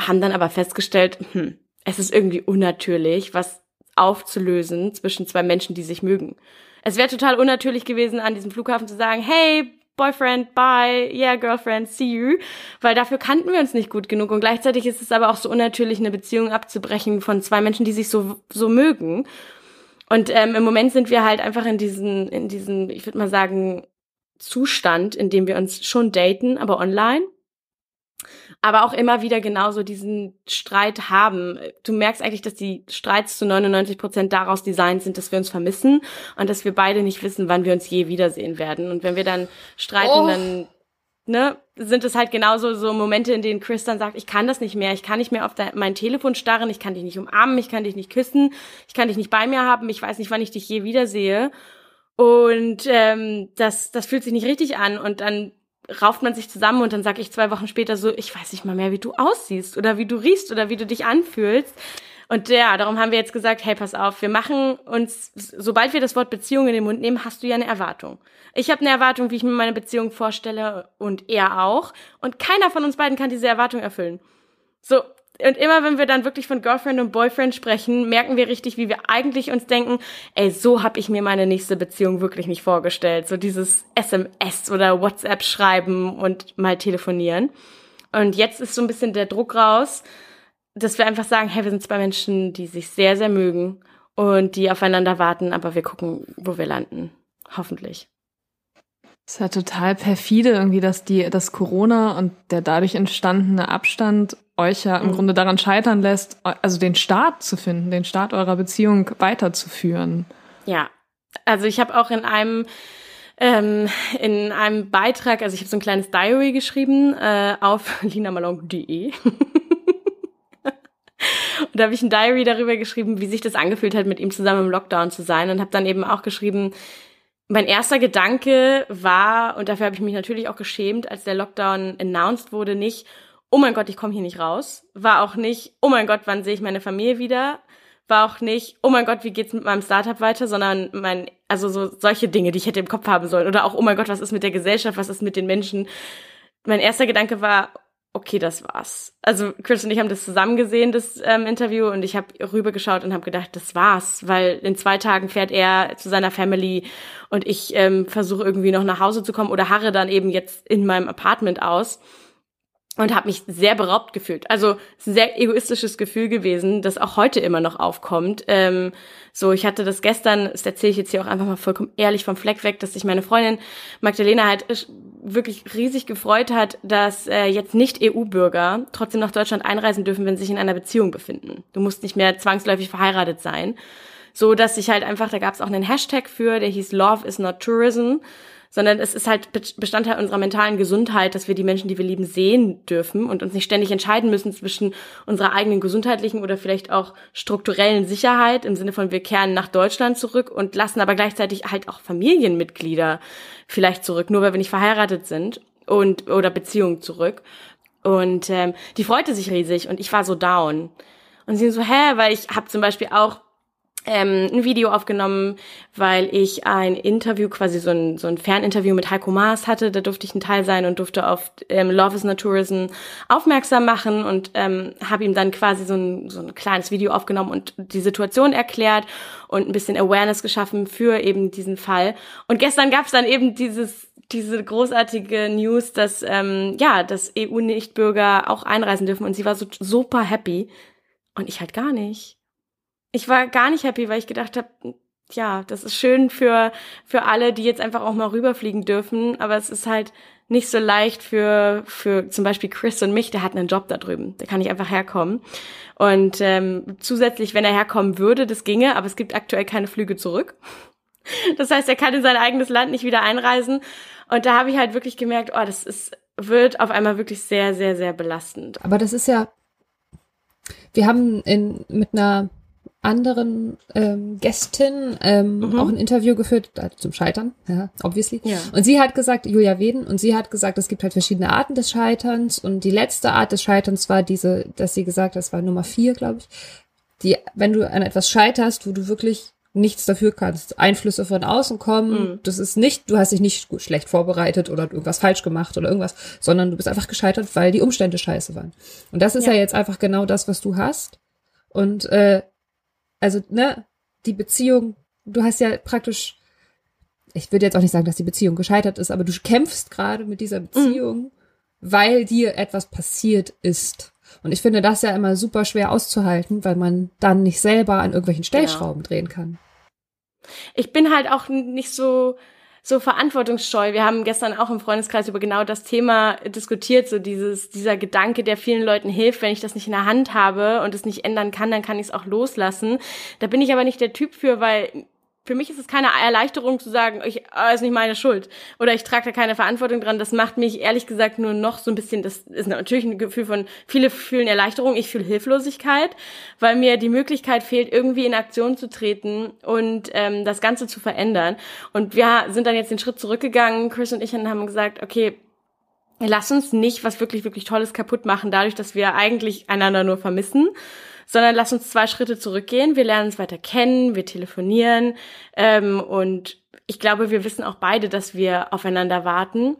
Haben dann aber festgestellt, hm, es ist irgendwie unnatürlich, was aufzulösen zwischen zwei Menschen, die sich mögen. Es wäre total unnatürlich gewesen, an diesem Flughafen zu sagen, hey, Boyfriend, bye, yeah, Girlfriend, see you, weil dafür kannten wir uns nicht gut genug und gleichzeitig ist es aber auch so unnatürlich, eine Beziehung abzubrechen von zwei Menschen, die sich so, so mögen. Und ähm, im Moment sind wir halt einfach in diesen, in diesen, ich würde mal sagen, Zustand, in dem wir uns schon daten, aber online aber auch immer wieder genauso diesen Streit haben. Du merkst eigentlich, dass die Streits zu 99 Prozent daraus designt sind, dass wir uns vermissen und dass wir beide nicht wissen, wann wir uns je wiedersehen werden. Und wenn wir dann streiten, oh. dann ne, sind es halt genauso so Momente, in denen Chris dann sagt, ich kann das nicht mehr, ich kann nicht mehr auf mein Telefon starren, ich kann dich nicht umarmen, ich kann dich nicht küssen, ich kann dich nicht bei mir haben, ich weiß nicht, wann ich dich je wiedersehe. Und ähm, das, das fühlt sich nicht richtig an. Und dann rauft man sich zusammen und dann sag ich zwei Wochen später so, ich weiß nicht mal mehr, wie du aussiehst oder wie du riechst oder wie du dich anfühlst. Und ja, darum haben wir jetzt gesagt, hey, pass auf, wir machen uns, sobald wir das Wort Beziehung in den Mund nehmen, hast du ja eine Erwartung. Ich habe eine Erwartung, wie ich mir meine Beziehung vorstelle und er auch. Und keiner von uns beiden kann diese Erwartung erfüllen. So, und immer wenn wir dann wirklich von Girlfriend und Boyfriend sprechen, merken wir richtig, wie wir eigentlich uns denken, ey, so habe ich mir meine nächste Beziehung wirklich nicht vorgestellt. So dieses SMS oder WhatsApp schreiben und mal telefonieren. Und jetzt ist so ein bisschen der Druck raus, dass wir einfach sagen, hey, wir sind zwei Menschen, die sich sehr, sehr mögen und die aufeinander warten, aber wir gucken, wo wir landen. Hoffentlich. Es ist ja total perfide irgendwie, dass die, dass Corona und der dadurch entstandene Abstand euch ja im mhm. Grunde daran scheitern lässt, also den Start zu finden, den Start eurer Beziehung weiterzuführen. Ja, also ich habe auch in einem ähm, in einem Beitrag, also ich habe so ein kleines Diary geschrieben äh, auf linamalong.de. Und da habe ich ein Diary darüber geschrieben, wie sich das angefühlt hat, mit ihm zusammen im Lockdown zu sein. Und habe dann eben auch geschrieben, mein erster Gedanke war, und dafür habe ich mich natürlich auch geschämt, als der Lockdown announced wurde, nicht, oh mein Gott, ich komme hier nicht raus. War auch nicht, oh mein Gott, wann sehe ich meine Familie wieder? War auch nicht, oh mein Gott, wie geht's mit meinem Startup weiter, sondern mein, also so solche Dinge, die ich hätte im Kopf haben sollen. Oder auch, oh mein Gott, was ist mit der Gesellschaft, was ist mit den Menschen? Mein erster Gedanke war, okay, das war's. Also Chris und ich haben das zusammen gesehen, das ähm, Interview, und ich habe rübergeschaut und habe gedacht, das war's, weil in zwei Tagen fährt er zu seiner Family und ich ähm, versuche irgendwie noch nach Hause zu kommen oder harre dann eben jetzt in meinem Apartment aus und habe mich sehr beraubt gefühlt. Also sehr egoistisches Gefühl gewesen, das auch heute immer noch aufkommt. Ähm, so, ich hatte das gestern, das erzähle ich jetzt hier auch einfach mal vollkommen ehrlich vom Fleck weg, dass sich meine Freundin Magdalena halt wirklich riesig gefreut hat, dass äh, jetzt nicht EU-Bürger trotzdem nach Deutschland einreisen dürfen, wenn sie sich in einer Beziehung befinden. Du musst nicht mehr zwangsläufig verheiratet sein. So, dass ich halt einfach, da gab es auch einen Hashtag für, der hieß Love is not Tourism sondern es ist halt Bestandteil unserer mentalen Gesundheit, dass wir die Menschen, die wir lieben, sehen dürfen und uns nicht ständig entscheiden müssen zwischen unserer eigenen gesundheitlichen oder vielleicht auch strukturellen Sicherheit im Sinne von wir kehren nach Deutschland zurück und lassen aber gleichzeitig halt auch Familienmitglieder vielleicht zurück, nur weil wir nicht verheiratet sind und oder Beziehungen zurück. Und ähm, die freute sich riesig und ich war so down. Und sie so, hä, weil ich habe zum Beispiel auch ähm, ein Video aufgenommen, weil ich ein Interview, quasi so ein, so ein Ferninterview mit Heiko Maas hatte. Da durfte ich ein Teil sein und durfte auf ähm, Love is Tourism aufmerksam machen und ähm, habe ihm dann quasi so ein, so ein kleines Video aufgenommen und die Situation erklärt und ein bisschen Awareness geschaffen für eben diesen Fall. Und gestern gab es dann eben dieses diese großartige News, dass ähm, ja, dass EU-Nichtbürger auch einreisen dürfen und sie war so super happy und ich halt gar nicht ich war gar nicht happy, weil ich gedacht habe, ja, das ist schön für, für alle, die jetzt einfach auch mal rüberfliegen dürfen, aber es ist halt nicht so leicht für, für zum Beispiel Chris und mich, der hat einen Job da drüben, da kann ich einfach herkommen. Und ähm, zusätzlich, wenn er herkommen würde, das ginge, aber es gibt aktuell keine Flüge zurück. Das heißt, er kann in sein eigenes Land nicht wieder einreisen. Und da habe ich halt wirklich gemerkt, oh, das ist, wird auf einmal wirklich sehr, sehr, sehr belastend. Aber das ist ja, wir haben in, mit einer anderen ähm, Gästin ähm, Mhm. auch ein Interview geführt, äh, zum Scheitern, ja, obviously. Ja. Und sie hat gesagt, Julia Weden, und sie hat gesagt, es gibt halt verschiedene Arten des Scheiterns. Und die letzte Art des Scheiterns war diese, dass sie gesagt hat, das war Nummer vier, glaube ich. Die, wenn du an etwas scheiterst, wo du wirklich nichts dafür kannst, Einflüsse von außen kommen, Mhm. das ist nicht, du hast dich nicht gut, schlecht vorbereitet oder irgendwas falsch gemacht oder irgendwas, sondern du bist einfach gescheitert, weil die Umstände scheiße waren. Und das ist ja, Ja. jetzt einfach genau das, was du hast. Und äh, also, ne, die Beziehung, du hast ja praktisch, ich würde jetzt auch nicht sagen, dass die Beziehung gescheitert ist, aber du kämpfst gerade mit dieser Beziehung, weil dir etwas passiert ist. Und ich finde das ja immer super schwer auszuhalten, weil man dann nicht selber an irgendwelchen Stellschrauben drehen kann. Ich bin halt auch nicht so so verantwortungsscheu. Wir haben gestern auch im Freundeskreis über genau das Thema diskutiert, so dieses dieser Gedanke, der vielen Leuten hilft, wenn ich das nicht in der Hand habe und es nicht ändern kann, dann kann ich es auch loslassen. Da bin ich aber nicht der Typ für, weil für mich ist es keine Erleichterung zu sagen, ich ah, ist nicht meine Schuld oder ich trage da keine Verantwortung dran. Das macht mich ehrlich gesagt nur noch so ein bisschen. Das ist natürlich ein Gefühl von viele fühlen Erleichterung, ich fühle Hilflosigkeit, weil mir die Möglichkeit fehlt, irgendwie in Aktion zu treten und ähm, das Ganze zu verändern. Und wir sind dann jetzt den Schritt zurückgegangen, Chris und ich, und haben gesagt, okay, lass uns nicht was wirklich wirklich Tolles kaputt machen, dadurch, dass wir eigentlich einander nur vermissen sondern lass uns zwei Schritte zurückgehen. Wir lernen uns weiter kennen, wir telefonieren ähm, und ich glaube, wir wissen auch beide, dass wir aufeinander warten.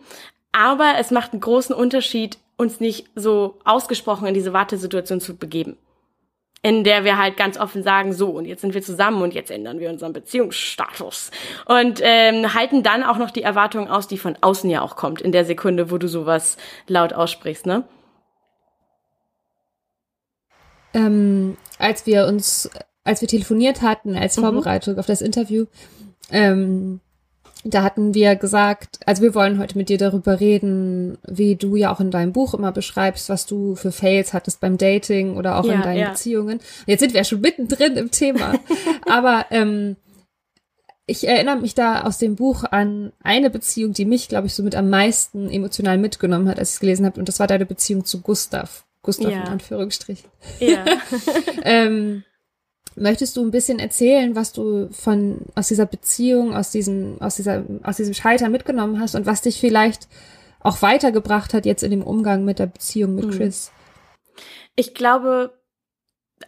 Aber es macht einen großen Unterschied, uns nicht so ausgesprochen in diese Wartesituation zu begeben. In der wir halt ganz offen sagen, so, und jetzt sind wir zusammen und jetzt ändern wir unseren Beziehungsstatus. Und ähm, halten dann auch noch die Erwartung aus, die von außen ja auch kommt, in der Sekunde, wo du sowas laut aussprichst, ne? Ähm, als wir uns, als wir telefoniert hatten, als Mhm. Vorbereitung auf das Interview, ähm, da hatten wir gesagt, also wir wollen heute mit dir darüber reden, wie du ja auch in deinem Buch immer beschreibst, was du für Fails hattest beim Dating oder auch Ja, in deinen ja. Beziehungen. Jetzt sind wir ja schon mittendrin im Thema. Aber ähm, ich erinnere mich da aus dem Buch an eine Beziehung, die mich, glaube ich, somit am meisten emotional mitgenommen hat, als ich es gelesen habe. Und das war deine Beziehung zu Gustav. Gustav Ja. in Anführungsstrichen. Ja. Ähm, möchtest du ein bisschen erzählen, was du von aus dieser Beziehung, aus diesem, aus dieser, aus diesem Scheitern mitgenommen hast und was dich vielleicht auch weitergebracht hat jetzt in dem Umgang mit der Beziehung mit Mhm. Chris? Ich glaube,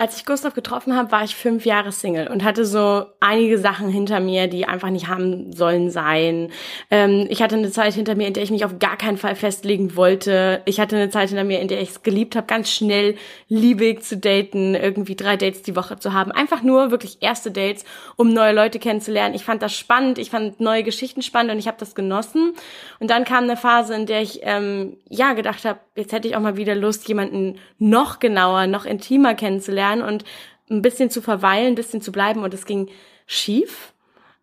als ich Gustav getroffen habe, war ich fünf Jahre Single und hatte so einige Sachen hinter mir, die einfach nicht haben sollen sein. Ähm, ich hatte eine Zeit hinter mir, in der ich mich auf gar keinen Fall festlegen wollte. Ich hatte eine Zeit hinter mir, in der ich es geliebt habe, ganz schnell liebig zu daten, irgendwie drei Dates die Woche zu haben. Einfach nur wirklich erste Dates, um neue Leute kennenzulernen. Ich fand das spannend, ich fand neue Geschichten spannend und ich habe das genossen. Und dann kam eine Phase, in der ich ähm, ja gedacht habe, jetzt hätte ich auch mal wieder Lust, jemanden noch genauer, noch intimer kennenzulernen und ein bisschen zu verweilen, ein bisschen zu bleiben. Und es ging schief.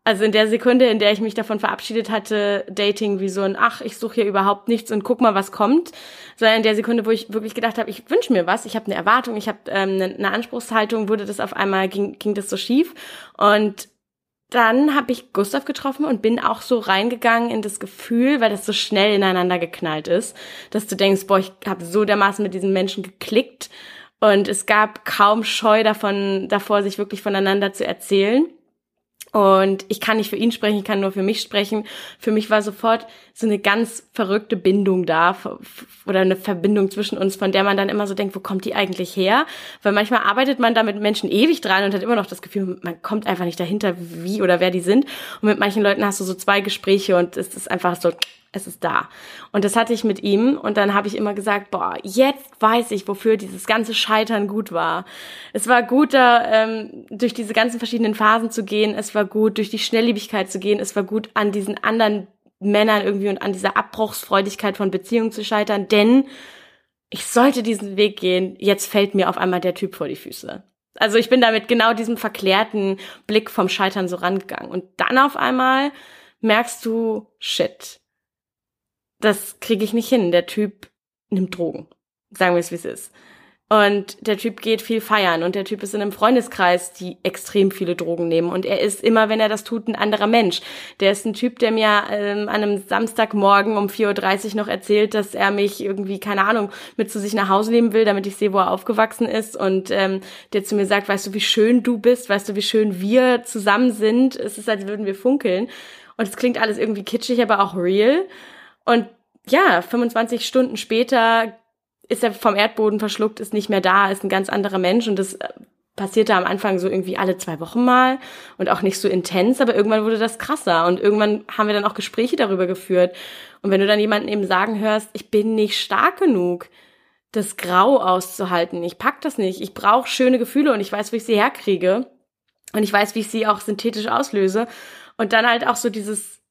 Also in der Sekunde, in der ich mich davon verabschiedet hatte, Dating wie so ein, ach, ich suche hier überhaupt nichts und guck mal, was kommt, sondern in der Sekunde, wo ich wirklich gedacht habe, ich wünsche mir was, ich habe eine Erwartung, ich habe ähm, eine, eine Anspruchshaltung, wurde das auf einmal, ging, ging das so schief. Und dann habe ich Gustav getroffen und bin auch so reingegangen in das Gefühl, weil das so schnell ineinander geknallt ist, dass du denkst, boah, ich habe so dermaßen mit diesem Menschen geklickt und es gab kaum Scheu davon, davor, sich wirklich voneinander zu erzählen. Und ich kann nicht für ihn sprechen, ich kann nur für mich sprechen. Für mich war sofort so eine ganz verrückte Bindung da oder eine Verbindung zwischen uns, von der man dann immer so denkt, wo kommt die eigentlich her? Weil manchmal arbeitet man da mit Menschen ewig dran und hat immer noch das Gefühl, man kommt einfach nicht dahinter, wie oder wer die sind. Und mit manchen Leuten hast du so zwei Gespräche und es ist einfach so, es ist da. Und das hatte ich mit ihm und dann habe ich immer gesagt, boah, jetzt weiß ich, wofür dieses ganze Scheitern gut war. Es war gut, da ähm, durch diese ganzen verschiedenen Phasen zu gehen. Es war gut, durch die Schnelllebigkeit zu gehen. Es war gut, an diesen anderen Männern irgendwie und an dieser Abbruchsfreudigkeit von Beziehungen zu scheitern, denn ich sollte diesen Weg gehen. Jetzt fällt mir auf einmal der Typ vor die Füße. Also ich bin da mit genau diesem verklärten Blick vom Scheitern so rangegangen. Und dann auf einmal merkst du, shit, das kriege ich nicht hin. Der Typ nimmt Drogen. Sagen wir es, wie es ist. Und der Typ geht viel feiern und der Typ ist in einem Freundeskreis, die extrem viele Drogen nehmen. Und er ist immer, wenn er das tut, ein anderer Mensch. Der ist ein Typ, der mir ähm, an einem Samstagmorgen um 4.30 Uhr noch erzählt, dass er mich irgendwie, keine Ahnung, mit zu sich nach Hause nehmen will, damit ich sehe, wo er aufgewachsen ist. Und ähm, der zu mir sagt, weißt du, wie schön du bist, weißt du, wie schön wir zusammen sind. Es ist, als würden wir funkeln. Und es klingt alles irgendwie kitschig, aber auch real. Und ja, 25 Stunden später ist er vom Erdboden verschluckt, ist nicht mehr da, ist ein ganz anderer Mensch. Und das äh, passierte am Anfang so irgendwie alle zwei Wochen mal und auch nicht so intens, aber irgendwann wurde das krasser. Und irgendwann haben wir dann auch Gespräche darüber geführt. Und wenn du dann jemanden eben sagen hörst, ich bin nicht stark genug, das Grau auszuhalten, ich pack das nicht, ich brauche schöne Gefühle und ich weiß, wo ich sie herkriege und ich weiß, wie ich sie auch synthetisch auslöse. Und dann halt auch so dieses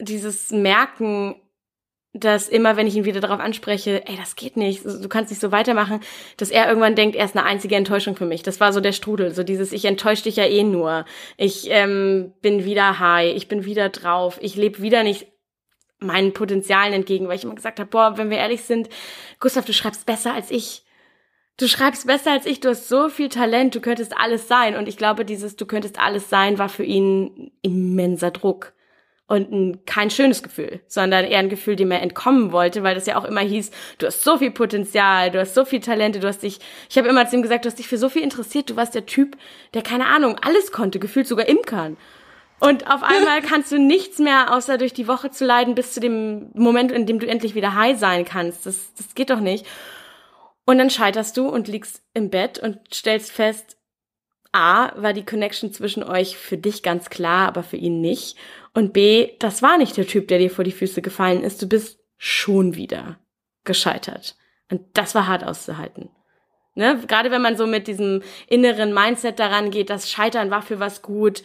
dieses Merken, dass immer, wenn ich ihn wieder darauf anspreche, ey, das geht nicht, du kannst nicht so weitermachen, dass er irgendwann denkt, er ist eine einzige Enttäuschung für mich. Das war so der Strudel, so dieses, ich enttäusche dich ja eh nur. Ich ähm, bin wieder high, ich bin wieder drauf, ich lebe wieder nicht meinen Potenzialen entgegen, weil ich immer gesagt habe, boah, wenn wir ehrlich sind, Gustav, du schreibst besser als ich. Du schreibst besser als ich, du hast so viel Talent, du könntest alles sein. Und ich glaube, dieses Du könntest alles sein war für ihn immenser Druck und ein, kein schönes Gefühl, sondern eher ein Gefühl, dem er entkommen wollte, weil das ja auch immer hieß, du hast so viel Potenzial, du hast so viel Talente, du hast dich, ich habe immer zu ihm gesagt, du hast dich für so viel interessiert, du warst der Typ, der keine Ahnung, alles konnte, gefühlt sogar imkern. Und auf einmal kannst du nichts mehr, außer durch die Woche zu leiden, bis zu dem Moment, in dem du endlich wieder high sein kannst. Das, das geht doch nicht. Und dann scheiterst du und liegst im Bett und stellst fest, A, war die Connection zwischen euch für dich ganz klar, aber für ihn nicht. Und B, das war nicht der Typ, der dir vor die Füße gefallen ist. Du bist schon wieder gescheitert. Und das war hart auszuhalten. Ne? Gerade wenn man so mit diesem inneren Mindset daran geht, das Scheitern war für was gut,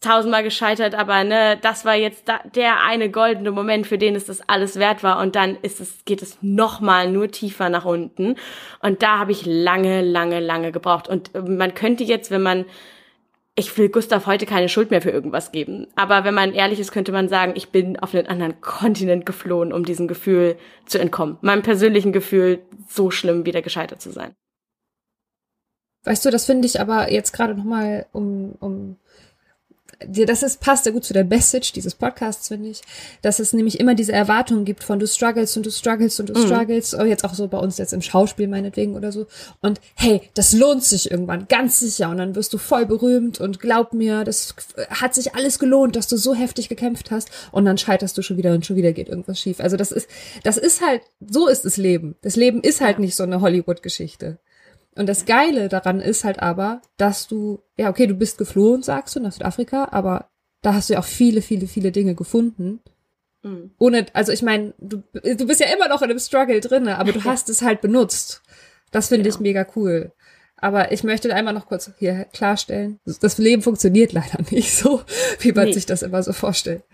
tausendmal gescheitert, aber ne, das war jetzt da, der eine goldene Moment, für den es das alles wert war und dann ist es, geht es nochmal nur tiefer nach unten und da habe ich lange, lange, lange gebraucht und man könnte jetzt, wenn man ich will Gustav heute keine Schuld mehr für irgendwas geben. Aber wenn man ehrlich ist, könnte man sagen, ich bin auf einen anderen Kontinent geflohen, um diesem Gefühl zu entkommen. Meinem persönlichen Gefühl, so schlimm wieder gescheitert zu sein. Weißt du, das finde ich aber jetzt gerade nochmal, um, um das ist, passt ja gut zu der Message dieses Podcasts, finde ich, dass es nämlich immer diese Erwartungen gibt von du struggles und du struggles und du mhm. struggles, oh, jetzt auch so bei uns jetzt im Schauspiel meinetwegen oder so. Und hey, das lohnt sich irgendwann, ganz sicher. Und dann wirst du voll berühmt und glaub mir, das hat sich alles gelohnt, dass du so heftig gekämpft hast. Und dann scheiterst du schon wieder und schon wieder geht irgendwas schief. Also das ist, das ist halt, so ist das Leben. Das Leben ist halt nicht so eine Hollywood-Geschichte. Und das Geile daran ist halt aber, dass du, ja, okay, du bist geflohen, sagst du, nach Südafrika, aber da hast du ja auch viele, viele, viele Dinge gefunden. Mhm. Ohne, also ich meine, du, du bist ja immer noch in einem Struggle drinne, aber du hast es halt benutzt. Das finde genau. ich mega cool. Aber ich möchte einmal noch kurz hier klarstellen, das Leben funktioniert leider nicht so, wie man nee. sich das immer so vorstellt.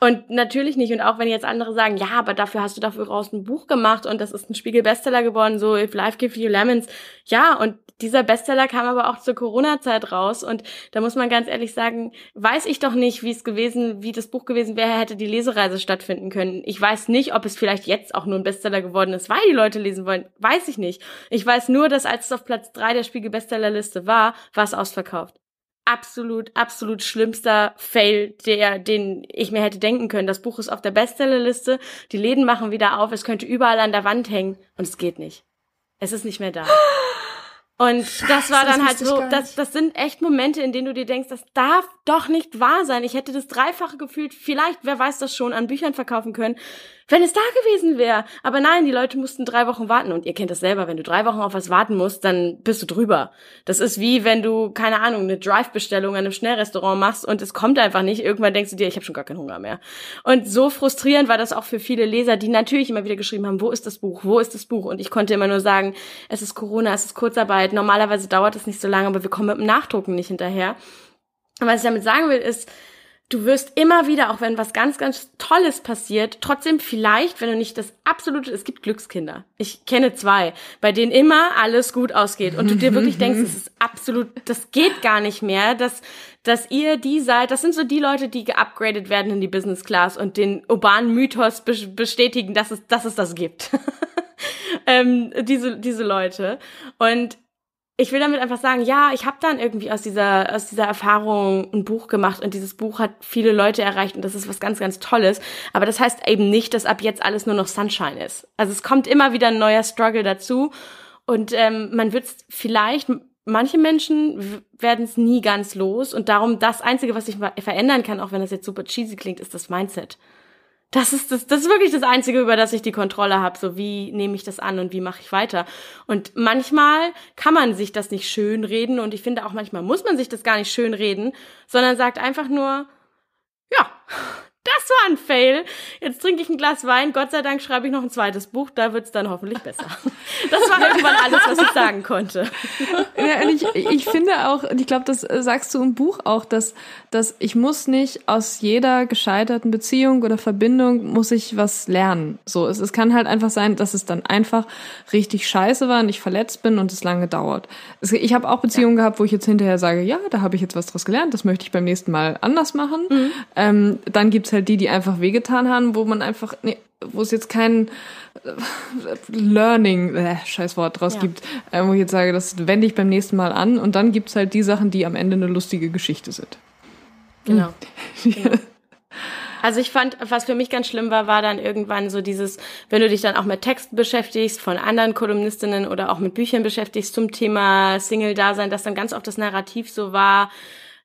Und natürlich nicht. Und auch wenn jetzt andere sagen, ja, aber dafür hast du dafür raus ein Buch gemacht und das ist ein Spiegel-Bestseller geworden, so If Life Gives You Lemons. Ja, und dieser Bestseller kam aber auch zur Corona-Zeit raus. Und da muss man ganz ehrlich sagen, weiß ich doch nicht, wie es gewesen, wie das Buch gewesen wäre, hätte die Lesereise stattfinden können. Ich weiß nicht, ob es vielleicht jetzt auch nur ein Bestseller geworden ist, weil die Leute lesen wollen. Weiß ich nicht. Ich weiß nur, dass als es auf Platz drei der Spiegel-Bestsellerliste war, war es ausverkauft absolut, absolut schlimmster Fail, der, den ich mir hätte denken können. Das Buch ist auf der Bestsellerliste, die Läden machen wieder auf, es könnte überall an der Wand hängen und es geht nicht. Es ist nicht mehr da. Und Scheiße, das war dann halt so, das, das sind echt Momente, in denen du dir denkst, das darf doch nicht wahr sein. Ich hätte das Dreifache gefühlt, vielleicht, wer weiß das schon, an Büchern verkaufen können, wenn es da gewesen wäre. Aber nein, die Leute mussten drei Wochen warten. Und ihr kennt das selber, wenn du drei Wochen auf was warten musst, dann bist du drüber. Das ist wie, wenn du, keine Ahnung, eine Drive-Bestellung an einem Schnellrestaurant machst und es kommt einfach nicht. Irgendwann denkst du dir, ich habe schon gar keinen Hunger mehr. Und so frustrierend war das auch für viele Leser, die natürlich immer wieder geschrieben haben, wo ist das Buch, wo ist das Buch? Und ich konnte immer nur sagen, es ist Corona, es ist Kurzarbeit. Normalerweise dauert es nicht so lange, aber wir kommen mit dem Nachdrucken nicht hinterher. Und was ich damit sagen will, ist, du wirst immer wieder, auch wenn was ganz, ganz Tolles passiert, trotzdem vielleicht, wenn du nicht das absolute, es gibt Glückskinder. Ich kenne zwei, bei denen immer alles gut ausgeht und du dir wirklich denkst, es ist absolut, das geht gar nicht mehr, dass, dass ihr die seid, das sind so die Leute, die geupgradet werden in die Business Class und den urbanen Mythos bestätigen, dass es, dass es das gibt. ähm, diese, diese Leute. Und ich will damit einfach sagen, ja, ich habe dann irgendwie aus dieser aus dieser Erfahrung ein Buch gemacht und dieses Buch hat viele Leute erreicht und das ist was ganz ganz Tolles, aber das heißt eben nicht, dass ab jetzt alles nur noch Sunshine ist. Also es kommt immer wieder ein neuer Struggle dazu und ähm, man wird vielleicht manche Menschen werden es nie ganz los und darum das einzige, was sich verändern kann, auch wenn das jetzt super cheesy klingt, ist das Mindset. Das ist das, das ist wirklich das Einzige, über das ich die Kontrolle habe. So, wie nehme ich das an und wie mache ich weiter? Und manchmal kann man sich das nicht schön reden und ich finde auch manchmal muss man sich das gar nicht schön reden, sondern sagt einfach nur, ja, das war ein Fail. Jetzt trinke ich ein Glas Wein. Gott sei Dank schreibe ich noch ein zweites Buch. Da wird's dann hoffentlich besser. Das war irgendwann alles, was ich sagen konnte. Ja, ich, ich finde auch, ich glaube, das sagst du im Buch auch, dass, dass ich muss nicht aus jeder gescheiterten Beziehung oder Verbindung muss ich was lernen. So, es, es kann halt einfach sein, dass es dann einfach richtig scheiße war und ich verletzt bin und es lange dauert. Es, ich habe auch Beziehungen ja. gehabt, wo ich jetzt hinterher sage, ja, da habe ich jetzt was draus gelernt, das möchte ich beim nächsten Mal anders machen. Mhm. Ähm, dann gibt's halt die, die einfach wehgetan haben, wo man einfach, nee, wo es jetzt kein äh, Learning, äh, scheiß Wort draus ja. gibt, äh, wo ich jetzt sage, das wende ich beim nächsten Mal an und dann gibt's halt die Sachen, die am Ende eine lustige Geschichte sind. Genau. genau. Also ich fand, was für mich ganz schlimm war, war dann irgendwann so dieses, wenn du dich dann auch mit Texten beschäftigst, von anderen Kolumnistinnen oder auch mit Büchern beschäftigst zum Thema Single-Dasein, dass dann ganz oft das Narrativ so war,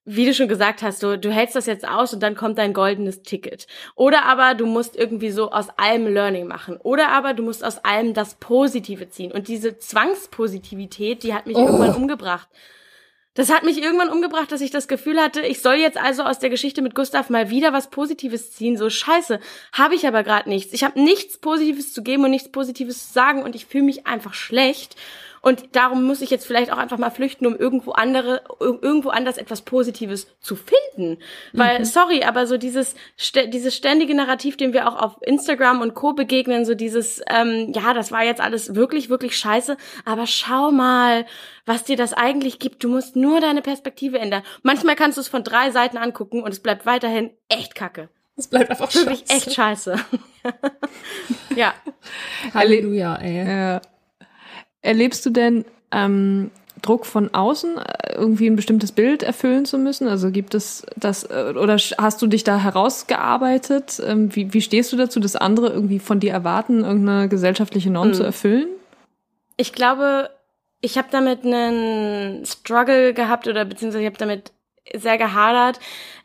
wie du schon gesagt hast, du, du hältst das jetzt aus und dann kommt dein goldenes Ticket. Oder aber du musst irgendwie so aus allem Learning machen. Oder aber du musst aus allem das Positive ziehen. Und diese Zwangspositivität, die hat mich oh. irgendwann umgebracht. Das hat mich irgendwann umgebracht, dass ich das Gefühl hatte, ich soll jetzt also aus der Geschichte mit Gustav mal wieder was Positives ziehen. So scheiße, habe ich aber gerade nichts. Ich habe nichts Positives zu geben und nichts Positives zu sagen und ich fühle mich einfach schlecht. Und darum muss ich jetzt vielleicht auch einfach mal flüchten, um irgendwo andere, irgendwo anders etwas Positives zu finden. Weil, mhm. sorry, aber so dieses, dieses ständige Narrativ, dem wir auch auf Instagram und Co. begegnen, so dieses, ähm, ja, das war jetzt alles wirklich, wirklich scheiße, aber schau mal, was dir das eigentlich gibt. Du musst nur deine Perspektive ändern. Manchmal kannst du es von drei Seiten angucken und es bleibt weiterhin echt kacke. Es bleibt einfach Wirklich scheiße. echt scheiße. ja. Halleluja, ey. Ja. Erlebst du denn ähm, Druck von außen, äh, irgendwie ein bestimmtes Bild erfüllen zu müssen? Also gibt es das, äh, oder hast du dich da herausgearbeitet? Ähm, wie, wie stehst du dazu, dass andere irgendwie von dir erwarten, irgendeine gesellschaftliche Norm mhm. zu erfüllen? Ich glaube, ich habe damit einen Struggle gehabt oder beziehungsweise ich habe damit sehr gehadert,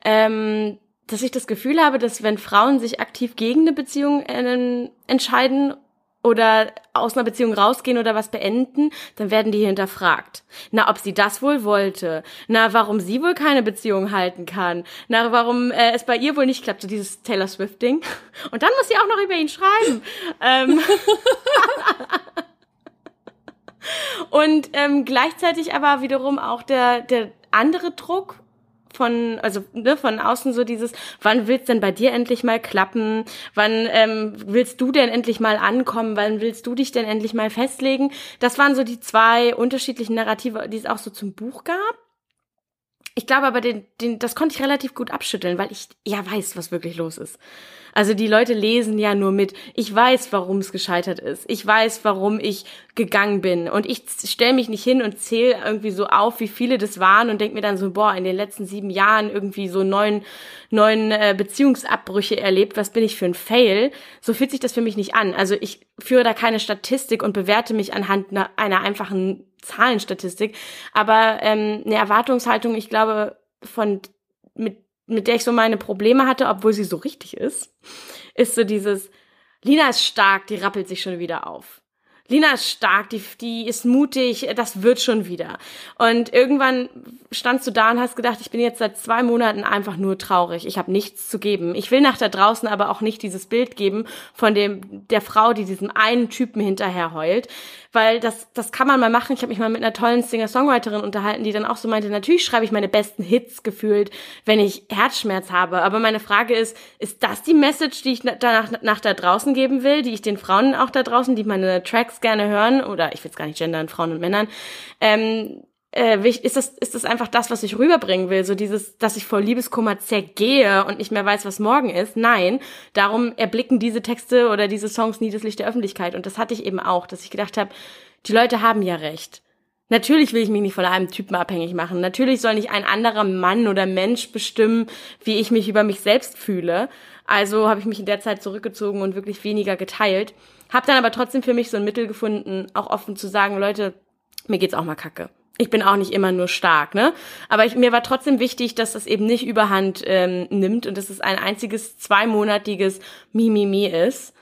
ähm, dass ich das Gefühl habe, dass wenn Frauen sich aktiv gegen eine Beziehung äh, entscheiden oder aus einer Beziehung rausgehen oder was beenden, dann werden die hinterfragt. Na, ob sie das wohl wollte. Na, warum sie wohl keine Beziehung halten kann. Na, warum äh, es bei ihr wohl nicht klappt, so dieses Taylor Swift-Ding. Und dann muss sie auch noch über ihn schreiben. ähm. Und ähm, gleichzeitig aber wiederum auch der, der andere Druck, von, also ne, von außen so dieses, wann willst denn bei dir endlich mal klappen? Wann ähm, willst du denn endlich mal ankommen? Wann willst du dich denn endlich mal festlegen? Das waren so die zwei unterschiedlichen Narrative, die es auch so zum Buch gab. Ich glaube aber, den, den, das konnte ich relativ gut abschütteln, weil ich ja weiß, was wirklich los ist. Also die Leute lesen ja nur mit. Ich weiß, warum es gescheitert ist. Ich weiß, warum ich gegangen bin. Und ich stelle mich nicht hin und zähle irgendwie so auf, wie viele das waren und denke mir dann so, boah, in den letzten sieben Jahren irgendwie so neun, neun äh, Beziehungsabbrüche erlebt. Was bin ich für ein Fail? So fühlt sich das für mich nicht an. Also ich führe da keine Statistik und bewerte mich anhand einer einfachen Zahlenstatistik. Aber ähm, eine Erwartungshaltung, ich glaube, von mit mit der ich so meine Probleme hatte, obwohl sie so richtig ist, ist so dieses, Lina ist stark, die rappelt sich schon wieder auf. Lina ist stark, die, die ist mutig, das wird schon wieder. Und irgendwann standst du da und hast gedacht, ich bin jetzt seit zwei Monaten einfach nur traurig. Ich habe nichts zu geben. Ich will nach da draußen aber auch nicht dieses Bild geben von dem der Frau, die diesem einen Typen hinterher heult weil das, das kann man mal machen. Ich habe mich mal mit einer tollen Singer-Songwriterin unterhalten, die dann auch so meinte, natürlich schreibe ich meine besten Hits gefühlt, wenn ich Herzschmerz habe. Aber meine Frage ist, ist das die Message, die ich danach nach da draußen geben will, die ich den Frauen auch da draußen, die meine Tracks gerne hören, oder ich will es gar nicht gendern, Frauen und Männern, ähm, äh, ist das, ist das einfach das, was ich rüberbringen will? So dieses, dass ich vor Liebeskummer zergehe und nicht mehr weiß, was morgen ist. Nein, darum erblicken diese Texte oder diese Songs nie das Licht der Öffentlichkeit. Und das hatte ich eben auch, dass ich gedacht habe, die Leute haben ja recht. Natürlich will ich mich nicht von einem Typen abhängig machen. Natürlich soll nicht ein anderer Mann oder Mensch bestimmen, wie ich mich über mich selbst fühle. Also habe ich mich in der Zeit zurückgezogen und wirklich weniger geteilt. Hab dann aber trotzdem für mich so ein Mittel gefunden, auch offen zu sagen, Leute, mir geht's auch mal kacke ich bin auch nicht immer nur stark, ne? Aber ich, mir war trotzdem wichtig, dass das eben nicht überhand ähm, nimmt und dass es ein einziges zweimonatiges Mimimi ist,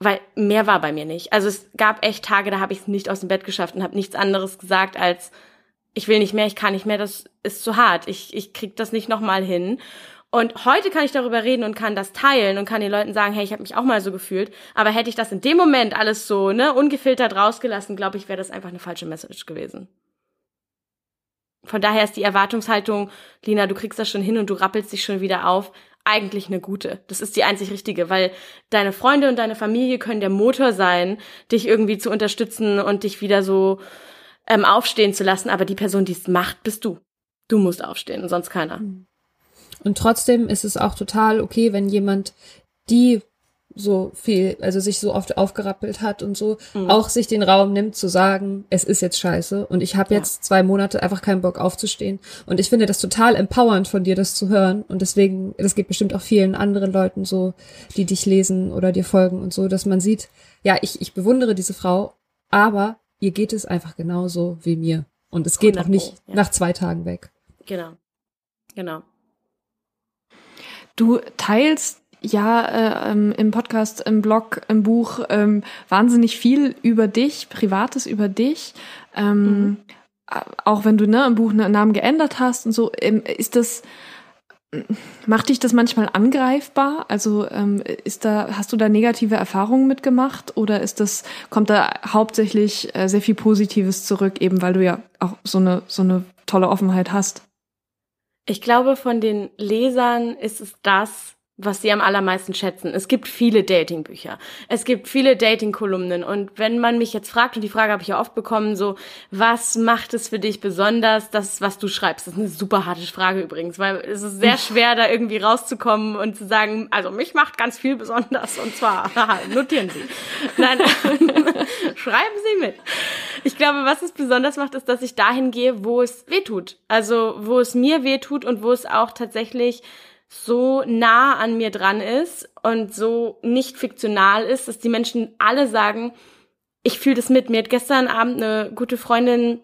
weil mehr war bei mir nicht. Also es gab echt Tage, da habe ich es nicht aus dem Bett geschafft und habe nichts anderes gesagt als ich will nicht mehr, ich kann nicht mehr, das ist zu hart. Ich ich krieg das nicht nochmal hin. Und heute kann ich darüber reden und kann das teilen und kann den Leuten sagen, hey, ich habe mich auch mal so gefühlt. Aber hätte ich das in dem Moment alles so ne ungefiltert rausgelassen, glaube ich, wäre das einfach eine falsche Message gewesen von daher ist die Erwartungshaltung, Lina, du kriegst das schon hin und du rappelst dich schon wieder auf, eigentlich eine gute. Das ist die einzig richtige, weil deine Freunde und deine Familie können der Motor sein, dich irgendwie zu unterstützen und dich wieder so ähm, aufstehen zu lassen. Aber die Person, die es macht, bist du. Du musst aufstehen und sonst keiner. Und trotzdem ist es auch total okay, wenn jemand die so viel, also sich so oft aufgerappelt hat und so, mhm. auch sich den Raum nimmt zu sagen, es ist jetzt scheiße und ich habe jetzt ja. zwei Monate einfach keinen Bock aufzustehen. Und ich finde das total empowernd von dir, das zu hören. Und deswegen, das geht bestimmt auch vielen anderen Leuten so, die dich lesen oder dir folgen und so, dass man sieht, ja, ich, ich bewundere diese Frau, aber ihr geht es einfach genauso wie mir. Und es geht auch nicht ja. nach zwei Tagen weg. Genau. Genau. Du teilst ja äh, ähm, im Podcast, im Blog, im Buch ähm, wahnsinnig viel über dich, Privates über dich. Ähm, mhm. Auch wenn du ne, im Buch einen Namen geändert hast und so, ähm, ist das macht dich das manchmal angreifbar? Also ähm, ist da hast du da negative Erfahrungen mitgemacht oder ist das kommt da hauptsächlich äh, sehr viel Positives zurück, eben weil du ja auch so eine so eine tolle Offenheit hast? Ich glaube, von den Lesern ist es das, was sie am allermeisten schätzen. Es gibt viele Datingbücher. Es gibt viele Dating-Kolumnen. Und wenn man mich jetzt fragt, und die Frage habe ich ja oft bekommen, so, was macht es für dich besonders, das, was du schreibst? Das ist eine super harte Frage übrigens, weil es ist sehr schwer, da irgendwie rauszukommen und zu sagen, also mich macht ganz viel besonders. Und zwar, notieren Sie. Nein, schreiben Sie mit. Ich glaube, was es besonders macht, ist, dass ich dahin gehe, wo es weh tut. Also, wo es mir weh tut und wo es auch tatsächlich so nah an mir dran ist und so nicht fiktional ist, dass die Menschen alle sagen, ich fühle das mit. Mir hat gestern Abend eine gute Freundin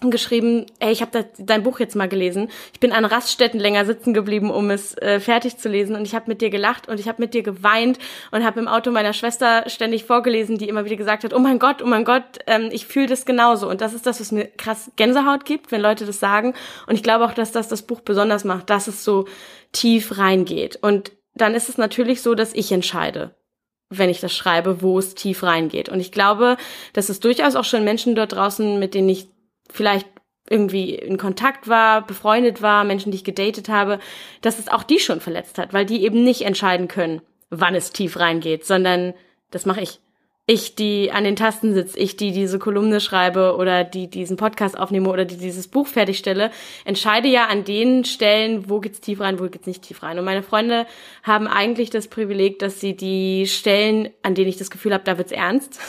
geschrieben, ey, ich habe dein Buch jetzt mal gelesen. Ich bin an Raststätten länger sitzen geblieben, um es äh, fertig zu lesen und ich habe mit dir gelacht und ich habe mit dir geweint und habe im Auto meiner Schwester ständig vorgelesen, die immer wieder gesagt hat, oh mein Gott, oh mein Gott, ähm, ich fühle das genauso und das ist das, was mir krass Gänsehaut gibt, wenn Leute das sagen und ich glaube auch, dass das das Buch besonders macht, dass es so tief reingeht. Und dann ist es natürlich so, dass ich entscheide, wenn ich das schreibe, wo es tief reingeht. Und ich glaube, dass es durchaus auch schon Menschen dort draußen, mit denen ich vielleicht irgendwie in Kontakt war, befreundet war, Menschen, die ich gedatet habe, dass es auch die schon verletzt hat, weil die eben nicht entscheiden können, wann es tief reingeht, sondern das mache ich ich, die an den Tasten sitze, ich, die diese Kolumne schreibe oder die diesen Podcast aufnehme oder die dieses Buch fertigstelle, entscheide ja an den Stellen, wo geht's tief rein, wo geht's nicht tief rein. Und meine Freunde haben eigentlich das Privileg, dass sie die Stellen, an denen ich das Gefühl habe, da wird's ernst,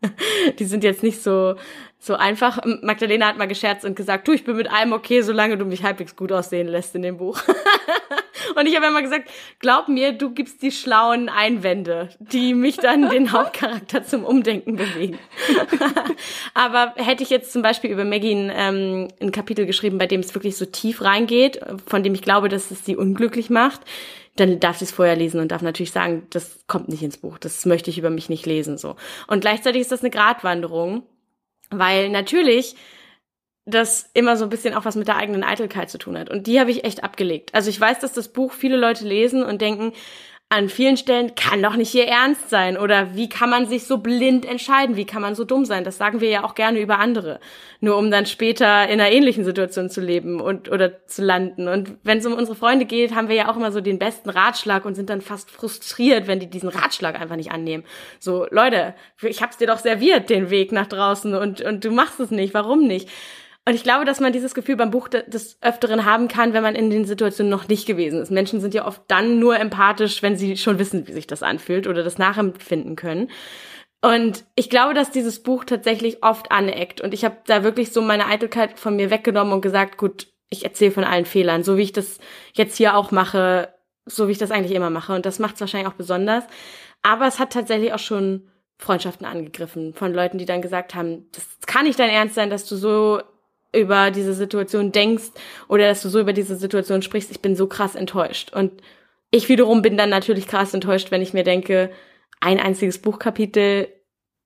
die sind jetzt nicht so so einfach. Magdalena hat mal gescherzt und gesagt, du, ich bin mit allem okay, solange du mich halbwegs gut aussehen lässt in dem Buch. und ich habe immer gesagt, glaub mir, du gibst die schlauen Einwände, die mich dann den Hauptcharakter zum Umdenken bewegen. Aber hätte ich jetzt zum Beispiel über Maggie ein, ähm, ein Kapitel geschrieben, bei dem es wirklich so tief reingeht, von dem ich glaube, dass es sie unglücklich macht, dann darf sie es vorher lesen und darf natürlich sagen, das kommt nicht ins Buch, das möchte ich über mich nicht lesen so. Und gleichzeitig ist das eine Gratwanderung, weil natürlich das immer so ein bisschen auch was mit der eigenen Eitelkeit zu tun hat. Und die habe ich echt abgelegt. Also ich weiß, dass das Buch viele Leute lesen und denken, an vielen Stellen kann doch nicht hier ernst sein oder wie kann man sich so blind entscheiden, wie kann man so dumm sein? Das sagen wir ja auch gerne über andere, nur um dann später in einer ähnlichen Situation zu leben und oder zu landen. Und wenn es um unsere Freunde geht, haben wir ja auch immer so den besten Ratschlag und sind dann fast frustriert, wenn die diesen Ratschlag einfach nicht annehmen. So Leute, ich hab's dir doch serviert den Weg nach draußen und und du machst es nicht, warum nicht? Und ich glaube, dass man dieses Gefühl beim Buch des Öfteren haben kann, wenn man in den Situationen noch nicht gewesen ist. Menschen sind ja oft dann nur empathisch, wenn sie schon wissen, wie sich das anfühlt oder das nachempfinden können. Und ich glaube, dass dieses Buch tatsächlich oft aneckt. Und ich habe da wirklich so meine Eitelkeit von mir weggenommen und gesagt, gut, ich erzähle von allen Fehlern, so wie ich das jetzt hier auch mache, so wie ich das eigentlich immer mache. Und das macht es wahrscheinlich auch besonders. Aber es hat tatsächlich auch schon Freundschaften angegriffen von Leuten, die dann gesagt haben, das kann nicht dein Ernst sein, dass du so über diese Situation denkst oder dass du so über diese Situation sprichst. Ich bin so krass enttäuscht. Und ich wiederum bin dann natürlich krass enttäuscht, wenn ich mir denke, ein einziges Buchkapitel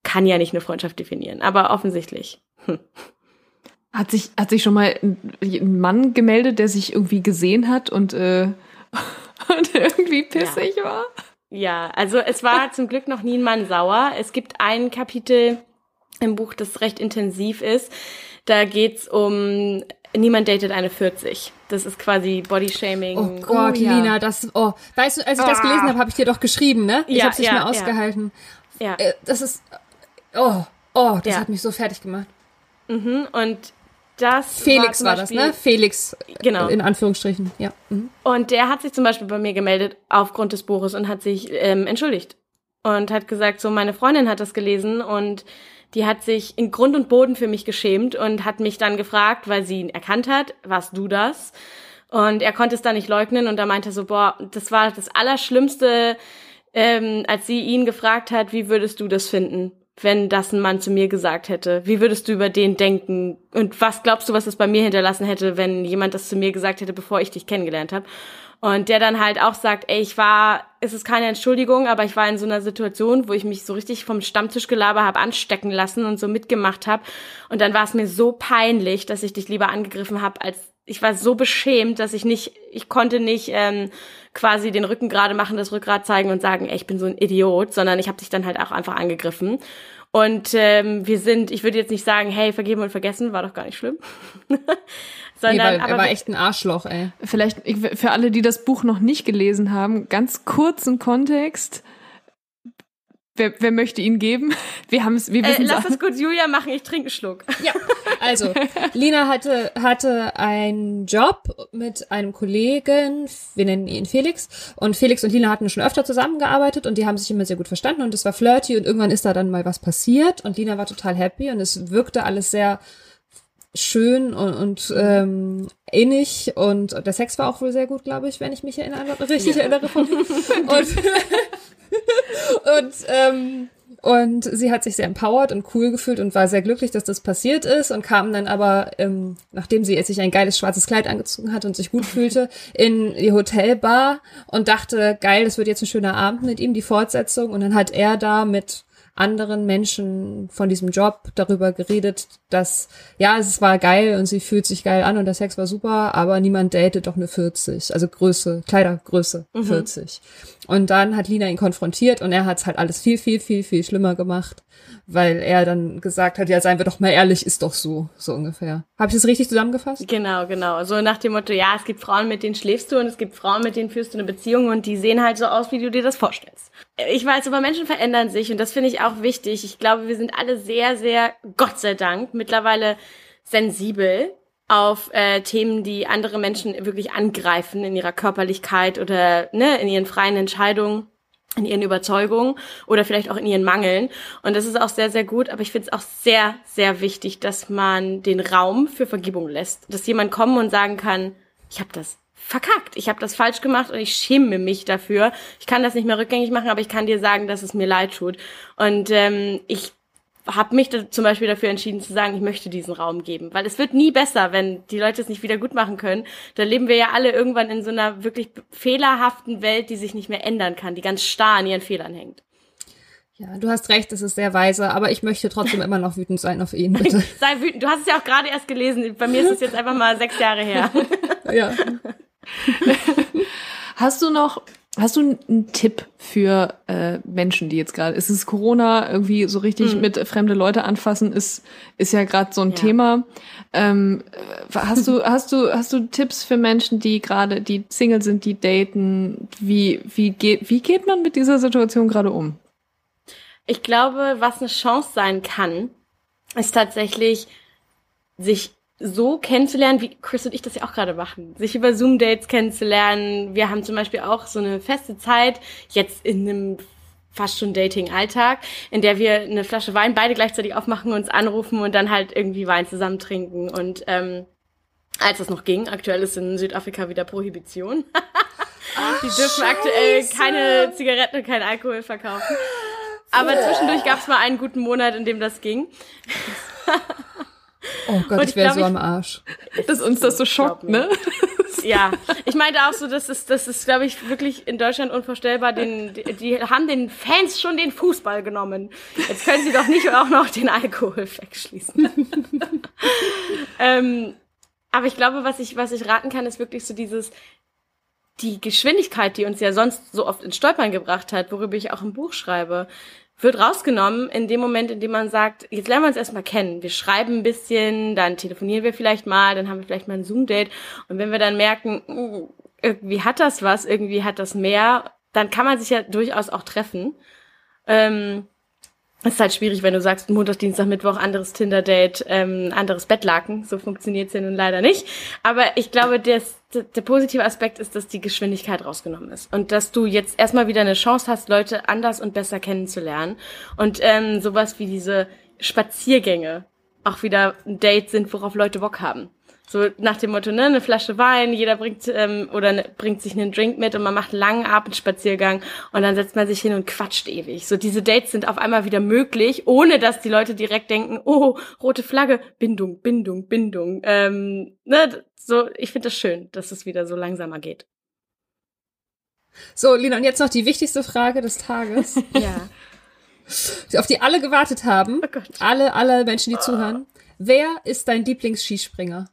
kann ja nicht eine Freundschaft definieren, aber offensichtlich. Hm. Hat sich, hat sich schon mal ein Mann gemeldet, der sich irgendwie gesehen hat und, äh, und irgendwie pissig ja. war? Ja, also es war zum Glück noch nie ein Mann sauer. Es gibt ein Kapitel im Buch, das recht intensiv ist. Da geht's um Niemand datet eine 40. Das ist quasi Bodyshaming. Oh Gott, oh, ja. Lina, das, oh, weißt du, als ich das gelesen ah. habe, habe ich dir doch geschrieben, ne? Ich ja, habe es nicht ja, mehr ausgehalten. Ja. Äh, das ist, oh, oh, das ja. hat mich so fertig gemacht. Mhm, und das Felix war, war das, ne? Felix, genau. in Anführungsstrichen, ja. Mhm. Und der hat sich zum Beispiel bei mir gemeldet aufgrund des Buches und hat sich ähm, entschuldigt. Und hat gesagt, so, meine Freundin hat das gelesen und die hat sich in Grund und Boden für mich geschämt und hat mich dann gefragt, weil sie ihn erkannt hat, warst du das? Und er konnte es dann nicht leugnen und da meinte so, boah, das war das Allerschlimmste, ähm, als sie ihn gefragt hat, wie würdest du das finden, wenn das ein Mann zu mir gesagt hätte? Wie würdest du über den denken? Und was glaubst du, was es bei mir hinterlassen hätte, wenn jemand das zu mir gesagt hätte, bevor ich dich kennengelernt habe? Und der dann halt auch sagt, ey, ich war, es ist keine Entschuldigung, aber ich war in so einer Situation, wo ich mich so richtig vom Stammtischgelaber habe anstecken lassen und so mitgemacht habe. Und dann war es mir so peinlich, dass ich dich lieber angegriffen habe, als ich war so beschämt, dass ich nicht, ich konnte nicht ähm, quasi den Rücken gerade machen, das Rückgrat zeigen und sagen, ey, ich bin so ein Idiot, sondern ich habe dich dann halt auch einfach angegriffen. Und ähm, wir sind, ich würde jetzt nicht sagen, hey, vergeben und vergessen, war doch gar nicht schlimm. Sondern, nee, weil er war echt ein Arschloch, ey. Vielleicht für alle, die das Buch noch nicht gelesen haben, ganz kurzen Kontext. Wer, wer möchte ihn geben? Wir haben es, wir wissen äh, Lass es kurz Julia machen, ich trinke einen Schluck. Ja, also Lina hatte hatte einen Job mit einem Kollegen, wir nennen ihn Felix, und Felix und Lina hatten schon öfter zusammengearbeitet und die haben sich immer sehr gut verstanden und es war flirty und irgendwann ist da dann mal was passiert und Lina war total happy und es wirkte alles sehr schön und, und ähm, innig und der Sex war auch wohl sehr gut, glaube ich, wenn ich mich erinnere, richtig ja. erinnere von und, und ähm, und sie hat sich sehr empowered und cool gefühlt und war sehr glücklich, dass das passiert ist und kam dann aber, ähm, nachdem sie sich ein geiles schwarzes Kleid angezogen hat und sich gut fühlte, in die Hotelbar und dachte, geil, das wird jetzt ein schöner Abend mit ihm, die Fortsetzung. Und dann hat er da mit anderen Menschen von diesem Job darüber geredet, dass ja, es war geil und sie fühlt sich geil an und der Sex war super, aber niemand datet doch eine 40, also Größe, Kleidergröße mhm. 40. Und dann hat Lina ihn konfrontiert und er hat es halt alles viel, viel, viel, viel schlimmer gemacht, weil er dann gesagt hat, ja, seien wir doch mal ehrlich, ist doch so, so ungefähr. Habe ich das richtig zusammengefasst? Genau, genau. So nach dem Motto, ja, es gibt Frauen, mit denen schläfst du und es gibt Frauen, mit denen führst du eine Beziehung und die sehen halt so aus, wie du dir das vorstellst. Ich weiß, aber Menschen verändern sich und das finde ich auch wichtig. Ich glaube, wir sind alle sehr, sehr, Gott sei Dank, mittlerweile sensibel auf äh, Themen, die andere Menschen wirklich angreifen in ihrer Körperlichkeit oder ne, in ihren freien Entscheidungen in ihren Überzeugungen oder vielleicht auch in ihren Mangeln. Und das ist auch sehr, sehr gut. Aber ich finde es auch sehr, sehr wichtig, dass man den Raum für Vergebung lässt. Dass jemand kommen und sagen kann, ich habe das verkackt, ich habe das falsch gemacht und ich schäme mich dafür. Ich kann das nicht mehr rückgängig machen, aber ich kann dir sagen, dass es mir leid tut. Und ähm, ich habe mich da zum Beispiel dafür entschieden zu sagen, ich möchte diesen Raum geben, weil es wird nie besser, wenn die Leute es nicht wieder gut machen können. Da leben wir ja alle irgendwann in so einer wirklich fehlerhaften Welt, die sich nicht mehr ändern kann, die ganz starr an ihren Fehlern hängt. Ja, du hast recht, es ist sehr weise, aber ich möchte trotzdem immer noch wütend sein auf ihn, bitte. Sei wütend. Du hast es ja auch gerade erst gelesen. Bei mir ist es jetzt einfach mal sechs Jahre her. ja. Hast du noch Hast du einen Tipp für äh, Menschen, die jetzt gerade, ist es Corona irgendwie so richtig mhm. mit fremde Leute anfassen, ist, ist ja gerade so ein ja. Thema. Ähm, hast du, hast du, hast du Tipps für Menschen, die gerade, die Single sind, die daten? Wie, wie geht, wie geht man mit dieser Situation gerade um? Ich glaube, was eine Chance sein kann, ist tatsächlich, sich so kennenzulernen, wie Chris und ich das ja auch gerade machen. Sich über Zoom-Dates kennenzulernen. Wir haben zum Beispiel auch so eine feste Zeit, jetzt in einem fast schon Dating-Alltag, in der wir eine Flasche Wein beide gleichzeitig aufmachen, uns anrufen und dann halt irgendwie Wein zusammen trinken. Und ähm, als es noch ging, aktuell ist in Südafrika wieder Prohibition. Ach, Die dürfen Scheiße. aktuell keine Zigaretten und keinen Alkohol verkaufen. Aber oh. zwischendurch gab es mal einen guten Monat, in dem das ging. Oh Gott, ich, ich wäre so am Arsch. Dass uns das so schockt, ne? ja, ich meinte auch so, das ist, das ist, glaube ich, wirklich in Deutschland unvorstellbar. Den, die, die haben den Fans schon den Fußball genommen. Jetzt können sie doch nicht auch noch den Alkohol wegschließen. ähm, aber ich glaube, was ich, was ich raten kann, ist wirklich so dieses, die Geschwindigkeit, die uns ja sonst so oft ins Stolpern gebracht hat, worüber ich auch im Buch schreibe, wird rausgenommen in dem Moment, in dem man sagt, jetzt lernen wir uns erstmal kennen. Wir schreiben ein bisschen, dann telefonieren wir vielleicht mal, dann haben wir vielleicht mal ein Zoom-Date. Und wenn wir dann merken, uh, irgendwie hat das was, irgendwie hat das mehr, dann kann man sich ja durchaus auch treffen. Ähm, es ist halt schwierig, wenn du sagst, Montag, Dienstag, Mittwoch, anderes Tinder-Date, ähm, anderes Bettlaken. So funktioniert's ja nun leider nicht. Aber ich glaube, das, der positive Aspekt ist, dass die Geschwindigkeit rausgenommen ist. Und dass du jetzt erstmal wieder eine Chance hast, Leute anders und besser kennenzulernen. Und ähm, sowas wie diese Spaziergänge auch wieder ein Date sind, worauf Leute Bock haben. So nach dem Motto, ne, eine Flasche Wein, jeder bringt ähm, oder ne, bringt sich einen Drink mit und man macht einen langen Abendspaziergang und dann setzt man sich hin und quatscht ewig. So diese Dates sind auf einmal wieder möglich, ohne dass die Leute direkt denken, oh, rote Flagge, Bindung, Bindung, Bindung. Ähm, ne, so, ich finde das schön, dass es wieder so langsamer geht. So, Lina, und jetzt noch die wichtigste Frage des Tages. ja. Auf die alle gewartet haben. Oh Gott. Alle, alle Menschen, die zuhören. Wer ist dein Lieblingsskispringer?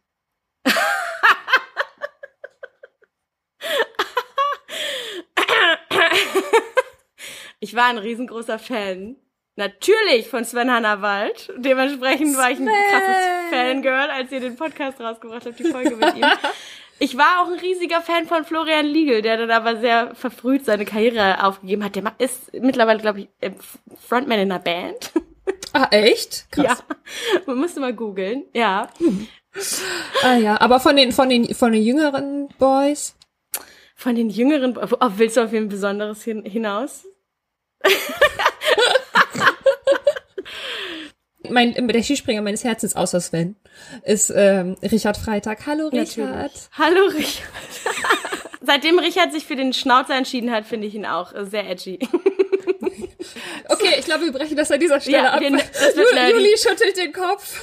Ich war ein riesengroßer Fan. Natürlich von Sven Hannawald. Dementsprechend war ich ein krasses Fangirl, als ihr den Podcast rausgebracht habt, die Folge mit ihm. Ich war auch ein riesiger Fan von Florian Liegel, der dann aber sehr verfrüht seine Karriere aufgegeben hat. Der ist mittlerweile, glaube ich, Frontman in einer Band. Ah, echt? Krass. Ja. Man musste mal googeln. Ja. Hm. Ah ja, aber von den, von den, von den jüngeren Boys? Von den jüngeren, oh, willst du auf ein Besonderes hin, hinaus? mein, der Skispringer meines Herzens außer Sven ist ähm, Richard Freitag. Hallo Richard. Natürlich. Hallo Richard. Seitdem Richard sich für den Schnauzer entschieden hat, finde ich ihn auch sehr edgy. okay, ich glaube, wir brechen das an dieser Stelle ja, ab. Juli schüttelt den Kopf.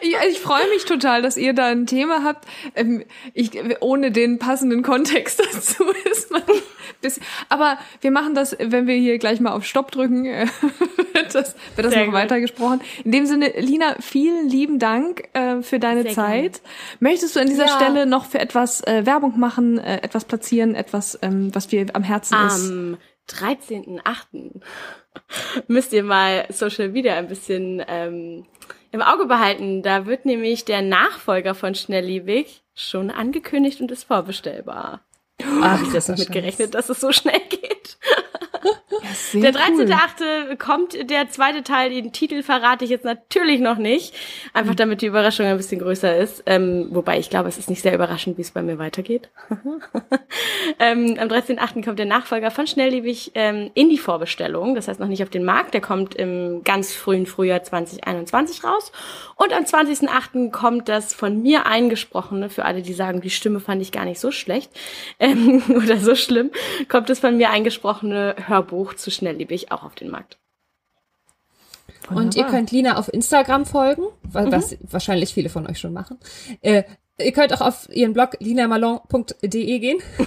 Ich, ich freue mich total, dass ihr da ein Thema habt. Ähm, ich, ohne den passenden Kontext dazu ist man bisschen. Aber wir machen das, wenn wir hier gleich mal auf Stopp drücken, äh, wird das, wird das noch weitergesprochen. In dem Sinne, Lina, vielen lieben Dank äh, für deine Sehr Zeit. Gerne. Möchtest du an dieser ja. Stelle noch für etwas äh, Werbung machen, äh, etwas platzieren, etwas, ähm, was dir am Herzen am ist? Am 13.8. müsst ihr mal Social Media ein bisschen ähm, im Auge behalten. Da wird nämlich der Nachfolger von Schnellliebig schon angekündigt und ist vorbestellbar. Ach, ich das nicht mitgerechnet, dass es so schnell geht. Ja, der 13.8. Cool. kommt der zweite Teil, den Titel verrate ich jetzt natürlich noch nicht. Einfach mhm. damit die Überraschung ein bisschen größer ist. Ähm, wobei ich glaube, es ist nicht sehr überraschend, wie es bei mir weitergeht. ähm, am 13.8. kommt der Nachfolger von Schnelllebig ähm, in die Vorbestellung. Das heißt noch nicht auf den Markt. Der kommt im ganz frühen Frühjahr 2021 raus. Und am 20.8. kommt das von mir eingesprochene, für alle, die sagen, die Stimme fand ich gar nicht so schlecht ähm, oder so schlimm, kommt das von mir eingesprochene Hörbuch zu Schnelllebig auch auf den Markt. Wunderbar. Und ihr könnt Lina auf Instagram folgen, was mhm. wahrscheinlich viele von euch schon machen. Äh, ihr könnt auch auf ihren Blog linamalon.de gehen.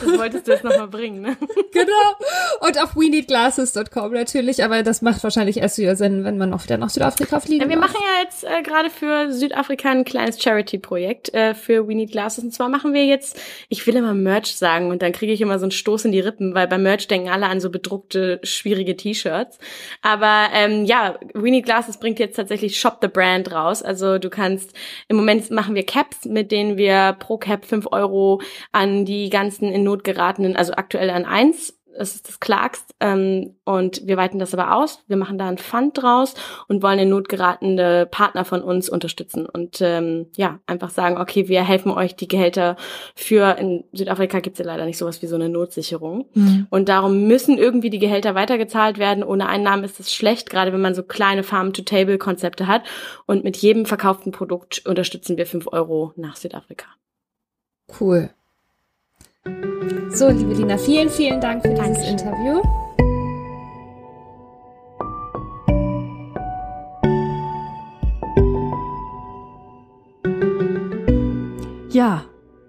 Das wolltest du jetzt nochmal bringen, ne? Genau. Und auf weneedglasses.com natürlich, aber das macht wahrscheinlich erst wieder Sinn, wenn man noch wieder nach Südafrika fliegen ja, Wir darf. machen ja jetzt äh, gerade für Südafrika ein kleines Charity-Projekt äh, für We Need Glasses. Und zwar machen wir jetzt, ich will immer Merch sagen und dann kriege ich immer so einen Stoß in die Rippen, weil bei Merch denken alle an so bedruckte, schwierige T-Shirts. Aber ähm, ja, We Need Glasses bringt jetzt tatsächlich Shop the Brand raus. Also du kannst, im Moment machen wir Caps, mit denen wir pro Cap fünf Euro an die ganzen in Not geratenen, also aktuell an eins das ist das Clarks ähm, und wir weiten das aber aus. Wir machen da einen Fund draus und wollen den notgeratene Partner von uns unterstützen und ähm, ja, einfach sagen, okay, wir helfen euch die Gehälter für, in Südafrika gibt es ja leider nicht sowas wie so eine Notsicherung Mhm. und darum müssen irgendwie die Gehälter weitergezahlt werden. Ohne Einnahmen ist es schlecht, gerade wenn man so kleine Farm-to-Table-Konzepte hat und mit jedem verkauften Produkt unterstützen wir fünf Euro nach Südafrika. Cool. So, liebe Lina, vielen, vielen Dank für dieses Dankeschön. Interview. Ja,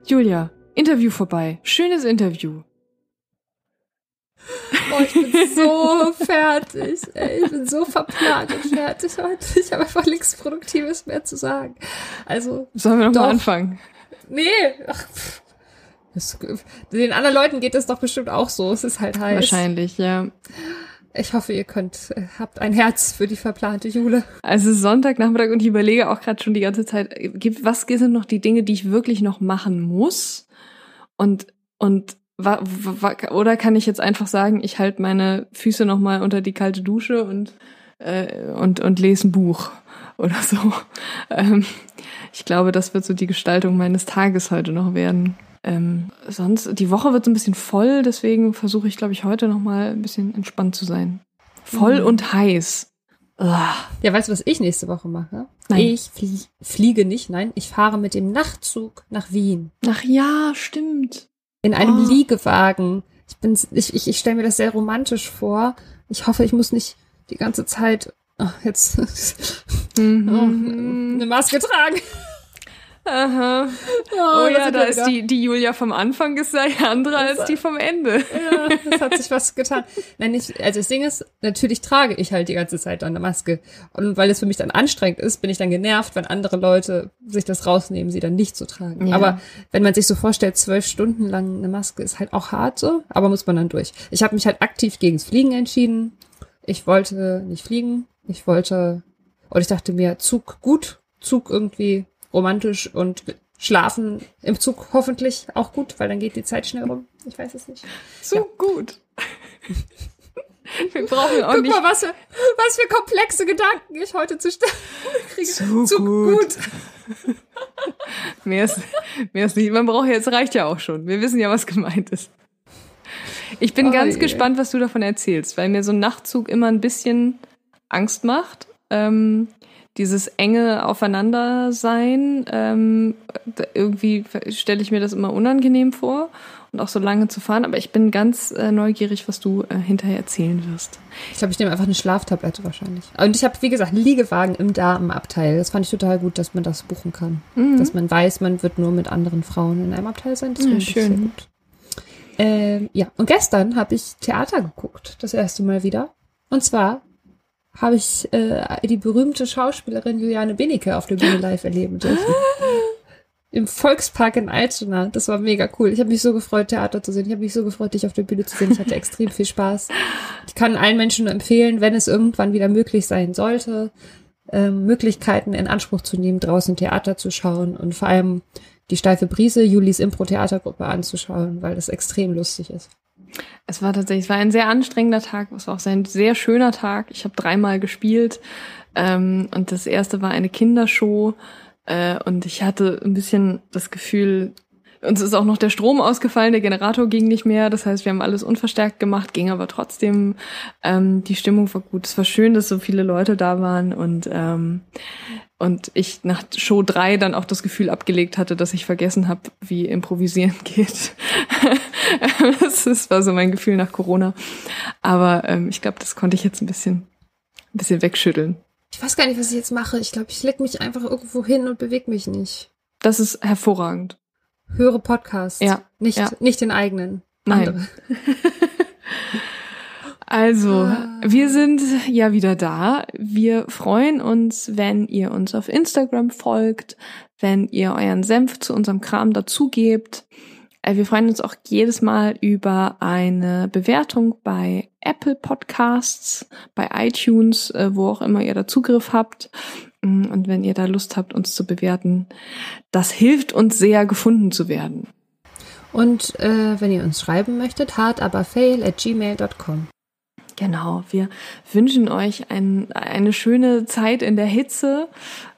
Julia, Interview vorbei. Schönes Interview. Oh, ich bin so fertig. Ey, ich bin so verplant und fertig heute. Ich habe einfach nichts Produktives mehr zu sagen. Also, Sollen wir noch Doch. mal anfangen? nee. Ach, pff. Das, den anderen Leuten geht es doch bestimmt auch so. Es ist halt heiß. Wahrscheinlich, ja. Ich hoffe, ihr könnt, äh, habt ein Herz für die verplante Jule. Also es ist Sonntagnachmittag und ich überlege auch gerade schon die ganze Zeit, äh, gibt- was sind noch die Dinge, die ich wirklich noch machen muss? Und, und wa, wa, oder kann ich jetzt einfach sagen, ich halte meine Füße noch mal unter die kalte Dusche und, äh, und, und lese ein Buch oder so. Ähm, ich glaube, das wird so die Gestaltung meines Tages heute noch werden. Ähm, sonst, die Woche wird so ein bisschen voll, deswegen versuche ich, glaube ich, heute noch mal ein bisschen entspannt zu sein. Voll Mhm. und heiß. Uah. Ja, weißt du, was ich nächste Woche mache? Nein. Ich flie fliege nicht, nein, ich fahre mit dem Nachtzug nach Wien. Ach ja, stimmt. In einem Oh. Liegewagen. Ich bin, ich, ich, ich stelle mir das sehr romantisch vor. Ich hoffe, ich muss nicht die ganze Zeit ach, jetzt Mhm. eine Maske tragen. Aha. Oh, das ja, da ist wieder. die, die Julia vom Anfang ist ja andere als die vom Ende. Ja, das hat sich was getan. Nein, ich, also das Ding ist, natürlich trage ich halt die ganze Zeit dann eine Maske. Und weil es für mich dann anstrengend ist, bin ich dann genervt, wenn andere Leute sich das rausnehmen, sie dann nicht zu tragen. Ja. Aber wenn man sich so vorstellt, zwölf Stunden lang eine Maske ist halt auch hart so, aber muss man dann durch. Ich habe mich halt aktiv gegens Fliegen entschieden. Ich wollte nicht fliegen. Ich wollte, und ich dachte mir, Zug gut, Zug irgendwie romantisch und schlafen im Zug hoffentlich auch gut, weil dann geht die Zeit schnell rum. Ich weiß es nicht. So Ja. gut. Wir brauchen auch Guck nicht mal, was für, was für komplexe Gedanken ich heute zu stellen kriege. So Zu gut. mehr ist, mehr ist nicht. Man braucht jetzt reicht ja auch schon. Wir wissen ja, was gemeint ist. Ich bin Oh ganz je. gespannt, was du davon erzählst, weil mir so ein Nachtzug immer ein bisschen Angst macht. Ähm, dieses enge Aufeinandersein, ähm, irgendwie stelle ich mir das immer unangenehm vor und auch so lange zu fahren. Aber ich bin ganz äh, neugierig, was du äh, hinterher erzählen wirst. Ich glaube, ich nehme einfach eine Schlaftablette wahrscheinlich. Und ich habe, wie gesagt, einen Liegewagen im Damenabteil. Das fand ich total gut, dass man das buchen kann. Mhm. Dass man weiß, man wird nur mit anderen Frauen in einem Abteil sein. Das finde ich schön. sehr gut. Ähm, ja, und gestern habe ich Theater geguckt, das erste Mal wieder. Und zwar habe ich äh, die berühmte Schauspielerin Juliane Benecke auf der Bühne live erleben dürfen. Im Volkspark in Altona. Das war mega cool. Ich habe mich so gefreut, Theater zu sehen. Ich habe mich so gefreut, dich auf der Bühne zu sehen. Ich hatte extrem viel Spaß. Ich kann allen Menschen nur empfehlen, wenn es irgendwann wieder möglich sein sollte, ähm, Möglichkeiten in Anspruch zu nehmen, draußen Theater zu schauen und vor allem die steife Brise, Julis Impro-Theatergruppe anzuschauen, weil das extrem lustig ist. Es war tatsächlich, es war ein sehr anstrengender Tag, es war auch ein sehr schöner Tag. Ich habe dreimal gespielt ähm, und das erste war eine Kindershow äh, und ich hatte ein bisschen das Gefühl, uns ist auch noch der Strom ausgefallen, der Generator ging nicht mehr, das heißt, wir haben alles unverstärkt gemacht, ging aber trotzdem, ähm, die Stimmung war gut. Es war schön, dass so viele Leute da waren und ähm, und ich nach Show drei dann auch das Gefühl abgelegt hatte, dass ich vergessen habe, wie improvisieren geht. das, das war so mein Gefühl nach Corona. Aber ähm, ich glaube, das konnte ich jetzt ein bisschen, ein bisschen wegschütteln. Ich weiß gar nicht, was ich jetzt mache. Ich glaube, ich leg mich einfach irgendwo hin und bewege mich nicht. Das ist hervorragend. Höre Podcasts. Ja, Nicht, ja. nicht den eigenen. Nein. Also, Ah. wir sind ja wieder da. Wir freuen uns, wenn ihr uns auf Instagram folgt, wenn ihr euren Senf zu unserem Kram dazugebt. Äh, Wir freuen uns auch jedes Mal über eine Bewertung bei Apple Podcasts, bei iTunes, äh, wo auch immer ihr da Zugriff habt. Und wenn ihr da Lust habt, uns zu bewerten, das hilft uns sehr, gefunden zu werden. Und äh, wenn ihr uns schreiben möchtet, hardaberfail at gmail.com. Genau, wir wünschen euch ein, eine schöne Zeit in der Hitze.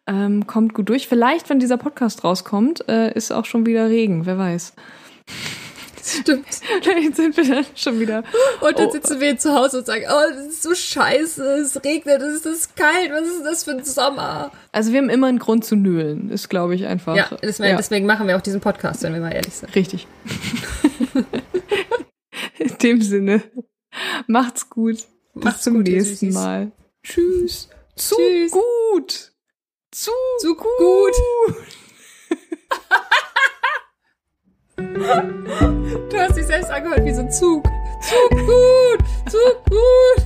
Ähm, kommt gut durch. Vielleicht, wenn dieser Podcast rauskommt, äh, ist auch schon wieder Regen, wer weiß. Stimmt. Vielleicht sind wir dann schon wieder. Und dann Oh. sitzen wir zu Hause und sagen, oh, das ist so scheiße, es regnet, es ist kalt, was ist das für ein Sommer? Also wir haben immer einen Grund zu nölen, ist glaube ich einfach. Ja, deswegen, deswegen machen wir auch diesen Podcast, wenn wir mal ehrlich sind. Richtig. In dem Sinne, macht's gut. Bis Macht's zum gut, nächsten. Mal. Tschüss. Zu Tschüss. gut. Zu, Zu gut. gut. Du hast dich selbst angehört wie so ein Zug. Zug gut, Zug gut.